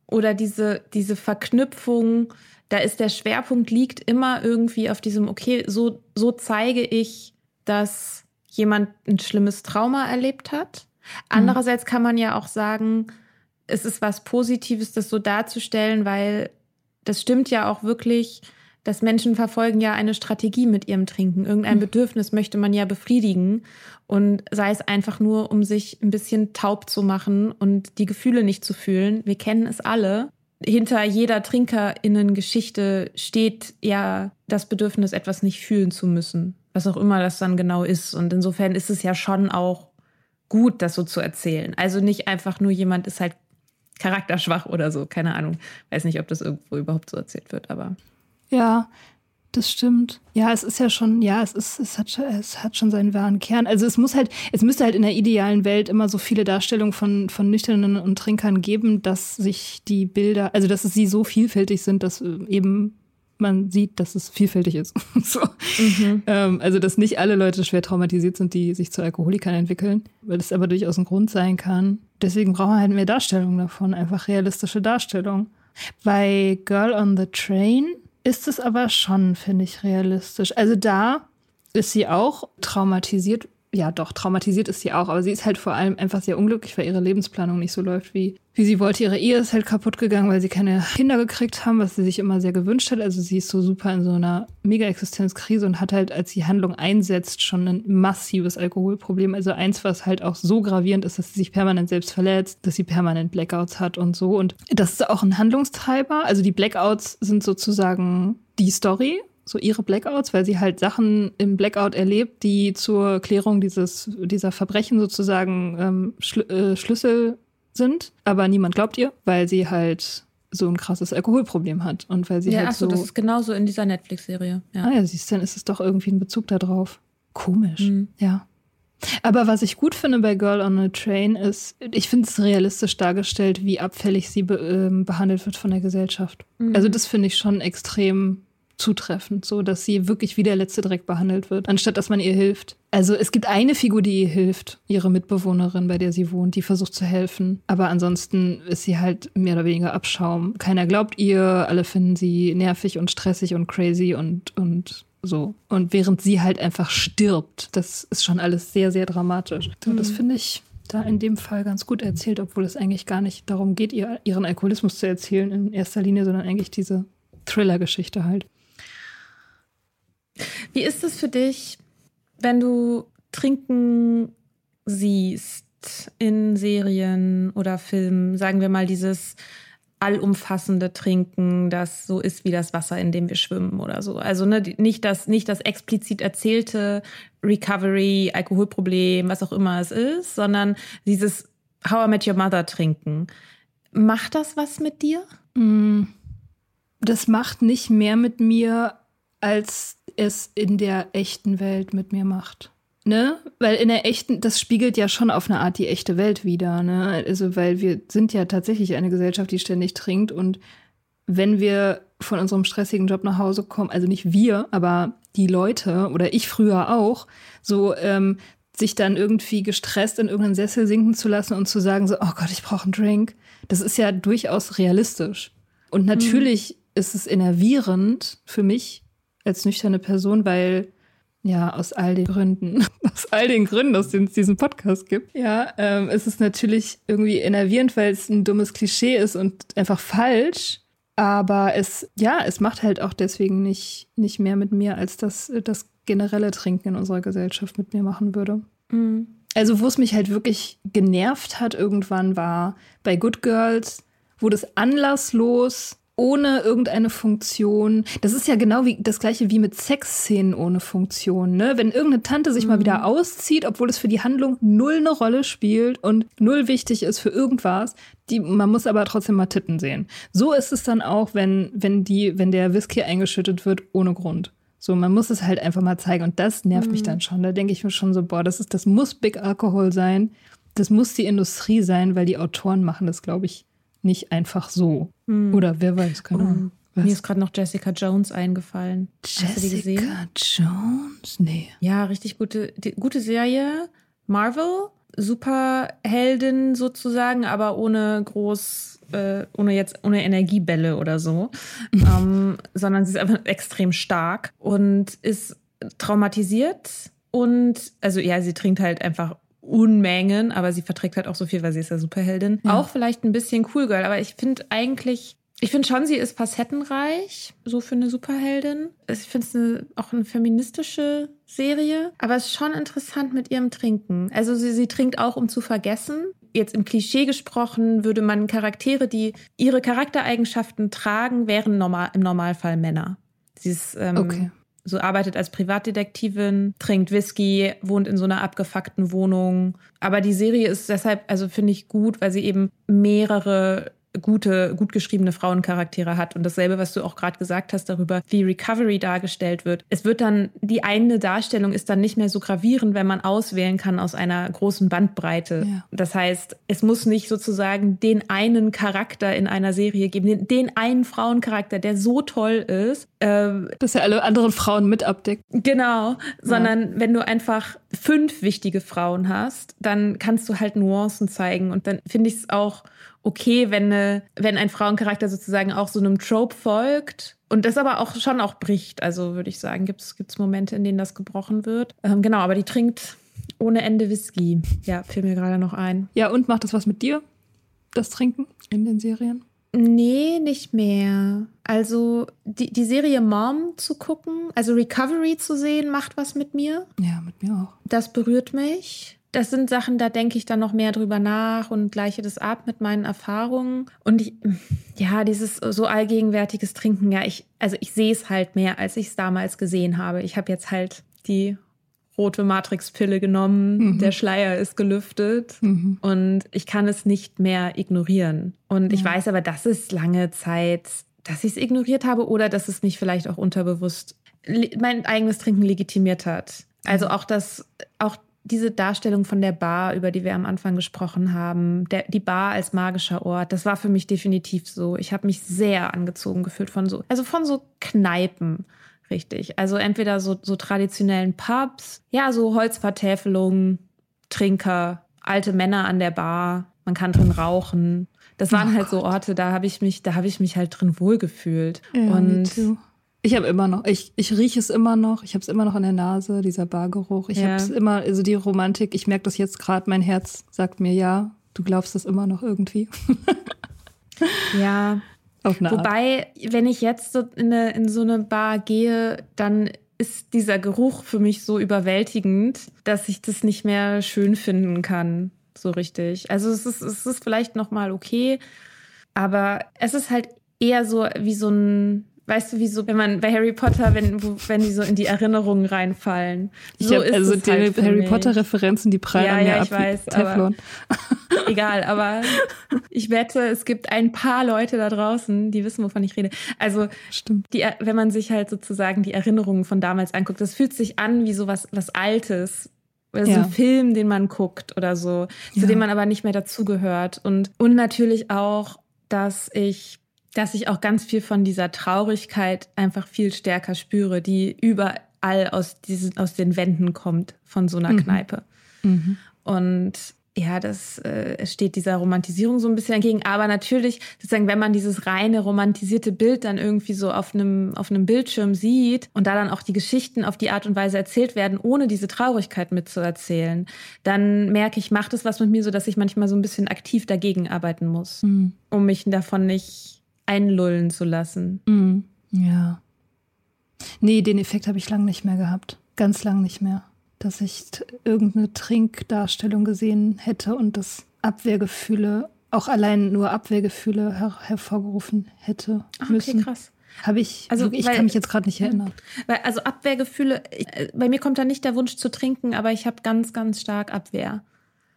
oder diese, diese Verknüpfung, da ist der Schwerpunkt liegt immer irgendwie auf diesem, okay, so, so zeige ich, dass jemand ein schlimmes Trauma erlebt hat. Andererseits kann man ja auch sagen, es ist was Positives, das so darzustellen, weil das stimmt ja auch wirklich, dass Menschen verfolgen ja eine Strategie mit ihrem Trinken. Irgendein mhm. Bedürfnis möchte man ja befriedigen. Und sei es einfach nur, um sich ein bisschen taub zu machen und die Gefühle nicht zu fühlen. Wir kennen es alle. Hinter jeder Trinkerinnen-Geschichte steht ja das Bedürfnis, etwas nicht fühlen zu müssen. Was auch immer das dann genau ist. Und insofern ist es ja schon auch gut, das so zu erzählen. Also nicht einfach nur jemand ist halt charakterschwach oder so. Keine Ahnung. Weiß nicht, ob das irgendwo überhaupt so erzählt wird, aber. Ja, das stimmt. Ja, es ist ja schon, ja, es ist, es hat, es hat schon seinen wahren Kern. Also es muss halt, es müsste halt in der idealen Welt immer so viele Darstellungen von, von Nüchternen und Trinkern geben, dass sich die Bilder, also dass es sie so vielfältig sind, dass äh, eben man sieht, dass es vielfältig ist. so. Mhm. Ähm, also, dass nicht alle Leute schwer traumatisiert sind, die sich zu Alkoholikern entwickeln, weil das aber durchaus ein Grund sein kann. Deswegen brauchen wir halt mehr Darstellungen davon, einfach realistische Darstellungen. Bei Girl on the Train ist es aber schon, finde ich, realistisch. Also da ist sie auch traumatisiert. Ja, doch, traumatisiert ist sie auch, aber sie ist halt vor allem einfach sehr unglücklich, weil ihre Lebensplanung nicht so läuft, wie, wie sie wollte. Ihre Ehe ist halt kaputt gegangen, weil sie keine Kinder gekriegt haben, was sie sich immer sehr gewünscht hat. Also sie ist so super in so einer Mega-Existenzkrise und hat halt, als die Handlung einsetzt, schon ein massives Alkoholproblem. Also eins, was halt auch so gravierend ist, dass sie sich permanent selbst verletzt, dass sie permanent Blackouts hat und so. Und das ist auch ein Handlungstreiber. Also die Blackouts sind sozusagen die Story so ihre Blackouts, weil sie halt Sachen im Blackout erlebt, die zur Klärung dieses, dieser Verbrechen sozusagen ähm, Schl äh, Schlüssel sind. Aber niemand glaubt ihr, weil sie halt so ein krasses Alkoholproblem hat und weil sie ja, halt ach so, so. das ist genauso in dieser Netflix-Serie. Ja. Ah ja, siehst du, dann ist es doch irgendwie ein Bezug da drauf. Komisch, mhm. ja. Aber was ich gut finde bei Girl on a Train ist, ich finde es realistisch dargestellt, wie abfällig sie be äh, behandelt wird von der Gesellschaft. Mhm. Also das finde ich schon extrem zutreffend, so dass sie wirklich wie der letzte Dreck behandelt wird, anstatt dass man ihr hilft. Also es gibt eine Figur, die ihr hilft, ihre Mitbewohnerin, bei der sie wohnt, die versucht zu helfen. Aber ansonsten ist sie halt mehr oder weniger Abschaum. Keiner glaubt ihr, alle finden sie nervig und stressig und crazy und, und so. Und während sie halt einfach stirbt, das ist schon alles sehr, sehr dramatisch. Mhm. Das finde ich da in dem Fall ganz gut erzählt, obwohl es eigentlich gar nicht darum geht, ihr, ihren Alkoholismus zu erzählen in erster Linie, sondern eigentlich diese Thriller-Geschichte halt. Wie ist es für dich, wenn du trinken siehst in Serien oder Filmen, sagen wir mal dieses allumfassende Trinken, das so ist wie das Wasser, in dem wir schwimmen oder so. Also ne, nicht das, nicht das explizit erzählte Recovery, Alkoholproblem, was auch immer es ist, sondern dieses How I Met Your Mother trinken. Macht das was mit dir? Mm, das macht nicht mehr mit mir, als es in der echten Welt mit mir macht. Ne? Weil in der echten, das spiegelt ja schon auf eine Art die echte Welt wieder, ne? Also, weil wir sind ja tatsächlich eine Gesellschaft, die ständig trinkt und wenn wir von unserem stressigen Job nach Hause kommen, also nicht wir, aber die Leute oder ich früher auch, so ähm, sich dann irgendwie gestresst in irgendeinen Sessel sinken zu lassen und zu sagen so, oh Gott, ich brauche einen Drink, das ist ja durchaus realistisch. Und natürlich mhm. ist es enervierend für mich, als nüchterne Person, weil ja, aus all den Gründen, aus all den Gründen, aus denen es diesen Podcast gibt, ja, ähm, ist es natürlich irgendwie enervierend, weil es ein dummes Klischee ist und einfach falsch. Aber es, ja, es macht halt auch deswegen nicht, nicht mehr mit mir, als das, das generelle Trinken in unserer Gesellschaft mit mir machen würde. Mhm. Also, wo es mich halt wirklich genervt hat irgendwann war bei Good Girls, wo das anlasslos ohne irgendeine Funktion. Das ist ja genau wie das gleiche wie mit Sexszenen ohne Funktion, ne? Wenn irgendeine Tante sich mhm. mal wieder auszieht, obwohl es für die Handlung null eine Rolle spielt und null wichtig ist für irgendwas, die, man muss aber trotzdem mal Titten sehen. So ist es dann auch, wenn, wenn die, wenn der Whisky eingeschüttet wird ohne Grund. So, man muss es halt einfach mal zeigen und das nervt mhm. mich dann schon. Da denke ich mir schon so, boah, das ist, das muss Big Alcohol sein. Das muss die Industrie sein, weil die Autoren machen das, glaube ich, nicht einfach so. Hm. Oder wer weiß, keine Ahnung. Oh, mir ist gerade noch Jessica Jones eingefallen. Jessica Jones? Nee. Ja, richtig gute, die, gute Serie. Marvel Superheldin sozusagen, aber ohne groß, äh, ohne jetzt, ohne Energiebälle oder so, ähm, sondern sie ist einfach extrem stark und ist traumatisiert und, also ja, sie trinkt halt einfach Unmengen, aber sie verträgt halt auch so viel, weil sie ist ja Superheldin. Ja. Auch vielleicht ein bisschen Cool Girl, aber ich finde eigentlich, ich finde schon, sie ist facettenreich, so für eine Superheldin. Ich finde es auch eine feministische Serie, aber es ist schon interessant mit ihrem Trinken. Also sie, sie trinkt auch, um zu vergessen. Jetzt im Klischee gesprochen würde man Charaktere, die ihre Charaktereigenschaften tragen, wären normal, im Normalfall Männer. Sie ist ähm, okay so arbeitet als Privatdetektivin, trinkt Whisky, wohnt in so einer abgefuckten Wohnung. Aber die Serie ist deshalb, also finde ich gut, weil sie eben mehrere gute, gut geschriebene Frauencharaktere hat. Und dasselbe, was du auch gerade gesagt hast darüber, wie Recovery dargestellt wird. Es wird dann, die eine Darstellung ist dann nicht mehr so gravierend, wenn man auswählen kann aus einer großen Bandbreite. Ja. Das heißt, es muss nicht sozusagen den einen Charakter in einer Serie geben, den, den einen Frauencharakter, der so toll ist. Äh, Dass er alle anderen Frauen mit abdeckt. Genau, sondern ja. wenn du einfach fünf wichtige Frauen hast, dann kannst du halt Nuancen zeigen. Und dann finde ich es auch okay, wenn, eine, wenn ein Frauencharakter sozusagen auch so einem Trope folgt und das aber auch schon auch bricht. Also würde ich sagen, gibt es Momente, in denen das gebrochen wird. Ähm, genau, aber die trinkt ohne Ende Whisky. Ja, fiel mir gerade noch ein. Ja, und macht das was mit dir, das Trinken in den Serien? Nee, nicht mehr. Also die, die Serie Mom zu gucken, also Recovery zu sehen, macht was mit mir. Ja, mit mir auch. Das berührt mich das sind Sachen, da denke ich dann noch mehr drüber nach und gleiche das ab mit meinen Erfahrungen. Und ich, ja, dieses so allgegenwärtiges Trinken, ja, ich, also ich sehe es halt mehr, als ich es damals gesehen habe. Ich habe jetzt halt die rote Matrix-Pille genommen, mhm. der Schleier ist gelüftet mhm. und ich kann es nicht mehr ignorieren. Und ja. ich weiß aber, dass es lange Zeit, dass ich es ignoriert habe oder dass es mich vielleicht auch unterbewusst mein eigenes Trinken legitimiert hat. Also auch das, auch diese Darstellung von der Bar, über die wir am Anfang gesprochen haben, der, die Bar als magischer Ort, das war für mich definitiv so. Ich habe mich sehr angezogen gefühlt von so, also von so Kneipen, richtig. Also entweder so, so traditionellen Pubs, ja, so Holzvertäfelungen, Trinker, alte Männer an der Bar, man kann drin rauchen. Das waren oh halt Gott. so Orte, da habe ich mich, da habe ich mich halt drin wohlgefühlt. Ja, und ich habe immer noch, ich, ich rieche es immer noch, ich habe es immer noch an der Nase, dieser Bargeruch. Ich ja. habe es immer, also die Romantik, ich merke das jetzt gerade, mein Herz sagt mir ja, du glaubst das immer noch irgendwie. ja. Wobei, Art. wenn ich jetzt so in, eine, in so eine Bar gehe, dann ist dieser Geruch für mich so überwältigend, dass ich das nicht mehr schön finden kann, so richtig. Also es ist, es ist vielleicht noch mal okay, aber es ist halt eher so wie so ein Weißt du, wie so, wenn man bei Harry Potter, wenn, wo, wenn die so in die Erinnerungen reinfallen. So hab, also die halt Harry Potter-Referenzen, die prallen ja, an mir ja, ich ab weiß, Teflon. Aber, egal, aber ich wette, es gibt ein paar Leute da draußen, die wissen, wovon ich rede. Also, Stimmt. Die, wenn man sich halt sozusagen die Erinnerungen von damals anguckt, das fühlt sich an wie so was, was Altes. Oder so ja. ein Film, den man guckt oder so, zu ja. dem man aber nicht mehr dazugehört. Und, und natürlich auch, dass ich dass ich auch ganz viel von dieser Traurigkeit einfach viel stärker spüre, die überall aus diesen, aus den Wänden kommt von so einer mhm. Kneipe. Mhm. Und ja, das äh, steht dieser Romantisierung so ein bisschen entgegen. Aber natürlich, sozusagen, wenn man dieses reine romantisierte Bild dann irgendwie so auf einem, auf einem Bildschirm sieht und da dann auch die Geschichten auf die Art und Weise erzählt werden, ohne diese Traurigkeit mitzuerzählen, dann merke ich, macht es was mit mir so, dass ich manchmal so ein bisschen aktiv dagegen arbeiten muss, mhm. um mich davon nicht einlullen zu lassen. Mhm. Ja. Nee, den Effekt habe ich lang nicht mehr gehabt. Ganz lang nicht mehr. Dass ich irgendeine Trinkdarstellung gesehen hätte und das Abwehrgefühle, auch allein nur Abwehrgefühle her hervorgerufen hätte Ach, müssen. Okay, krass. Habe ich, also ich weil, kann mich jetzt gerade nicht erinnern. Weil, also Abwehrgefühle, ich, bei mir kommt da nicht der Wunsch zu trinken, aber ich habe ganz, ganz stark Abwehr.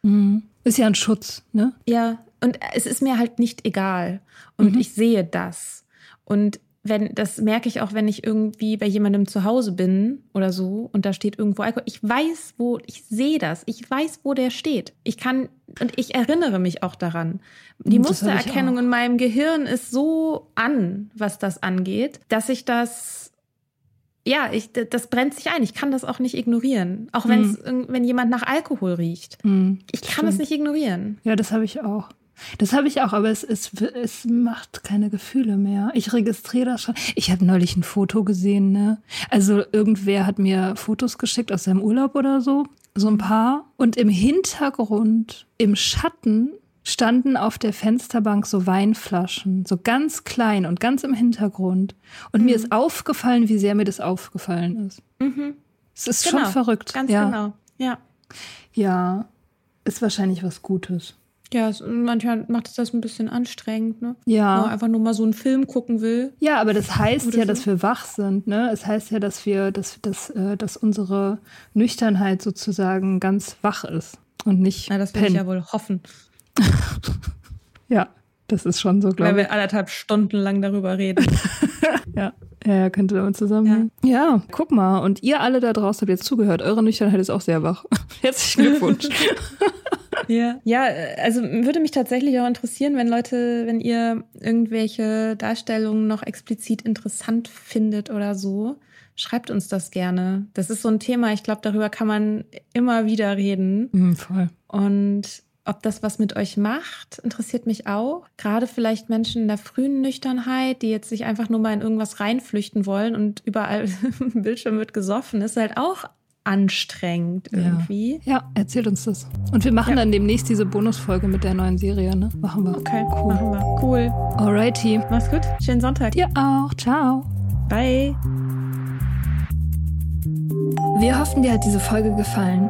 Mhm. Ist ja ein Schutz, ne? Ja, und es ist mir halt nicht egal. Und mhm. ich sehe das. Und wenn, das merke ich auch, wenn ich irgendwie bei jemandem zu Hause bin oder so und da steht irgendwo Alkohol. Ich weiß, wo, ich sehe das. Ich weiß, wo der steht. Ich kann, und ich erinnere mich auch daran. Die das Mustererkennung in meinem Gehirn ist so an, was das angeht, dass ich das ja, ich, das brennt sich ein. Ich kann das auch nicht ignorieren. Auch wenn's, mm. wenn jemand nach Alkohol riecht. Mm, ich kann das nicht ignorieren. Ja, das habe ich auch. Das habe ich auch, aber es, es, es macht keine Gefühle mehr. Ich registriere das schon. Ich habe neulich ein Foto gesehen, ne? Also irgendwer hat mir Fotos geschickt aus seinem Urlaub oder so, so ein paar. Und im Hintergrund, im Schatten, standen auf der Fensterbank so Weinflaschen, so ganz klein und ganz im Hintergrund. Und mhm. mir ist aufgefallen, wie sehr mir das aufgefallen ist. Mhm. Es ist genau, schon verrückt. Ganz ja. genau. Ja. Ja, ist wahrscheinlich was Gutes. Ja, es, manchmal macht es das ein bisschen anstrengend, ne? Ja. Wenn man einfach nur mal so einen Film gucken will. Ja, aber das heißt ja, so. dass wir wach sind, ne? Es heißt ja, dass wir, dass, dass, äh, dass unsere Nüchternheit sozusagen ganz wach ist und nicht. Ja, das will ich ja wohl hoffen. ja, das ist schon so, glaube ich. Weil wir anderthalb Stunden lang darüber reden. ja. Ja, könnte damit zusammenhängen. Ja. ja, guck mal. Und ihr alle da draußen habt jetzt zugehört. Eure Nüchternheit ist auch sehr wach. Herzlichen Glückwunsch. ja. ja, also würde mich tatsächlich auch interessieren, wenn Leute, wenn ihr irgendwelche Darstellungen noch explizit interessant findet oder so. Schreibt uns das gerne. Das ist so ein Thema, ich glaube, darüber kann man immer wieder reden. Mhm, voll. Und ob das was mit euch macht, interessiert mich auch. Gerade vielleicht Menschen in der frühen Nüchternheit, die jetzt sich einfach nur mal in irgendwas reinflüchten wollen und überall im Bildschirm wird gesoffen, ist halt auch anstrengend irgendwie. Ja, ja erzählt uns das. Und wir machen ja. dann demnächst diese Bonusfolge mit der neuen Serie, ne? Machen wir. Okay, cool. Machen wir. Cool. Alrighty. Mach's gut. Schönen Sonntag. Dir auch. Ciao. Bye. Wir hoffen, dir hat diese Folge gefallen.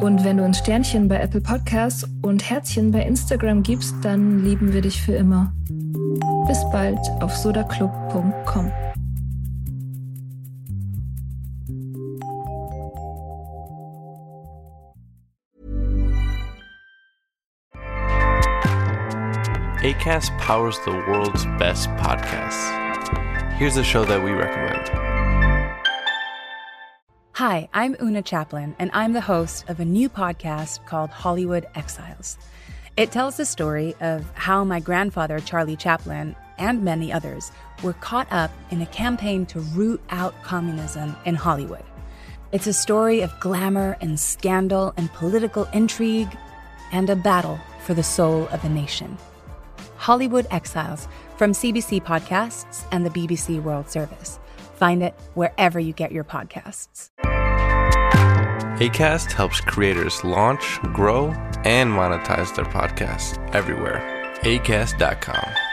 Und wenn du uns Sternchen bei Apple Podcasts und Herzchen bei Instagram gibst, dann lieben wir dich für immer. Bis bald auf sodaclub.com. ACAST powers the world's best podcasts. Here's a show that we recommend. Hi, I'm Una Chaplin, and I'm the host of a new podcast called Hollywood Exiles. It tells the story of how my grandfather, Charlie Chaplin, and many others were caught up in a campaign to root out communism in Hollywood. It's a story of glamour and scandal and political intrigue and a battle for the soul of a nation. Hollywood Exiles from CBC Podcasts and the BBC World Service. Find it wherever you get your podcasts. ACAST helps creators launch, grow, and monetize their podcasts everywhere. ACAST.com.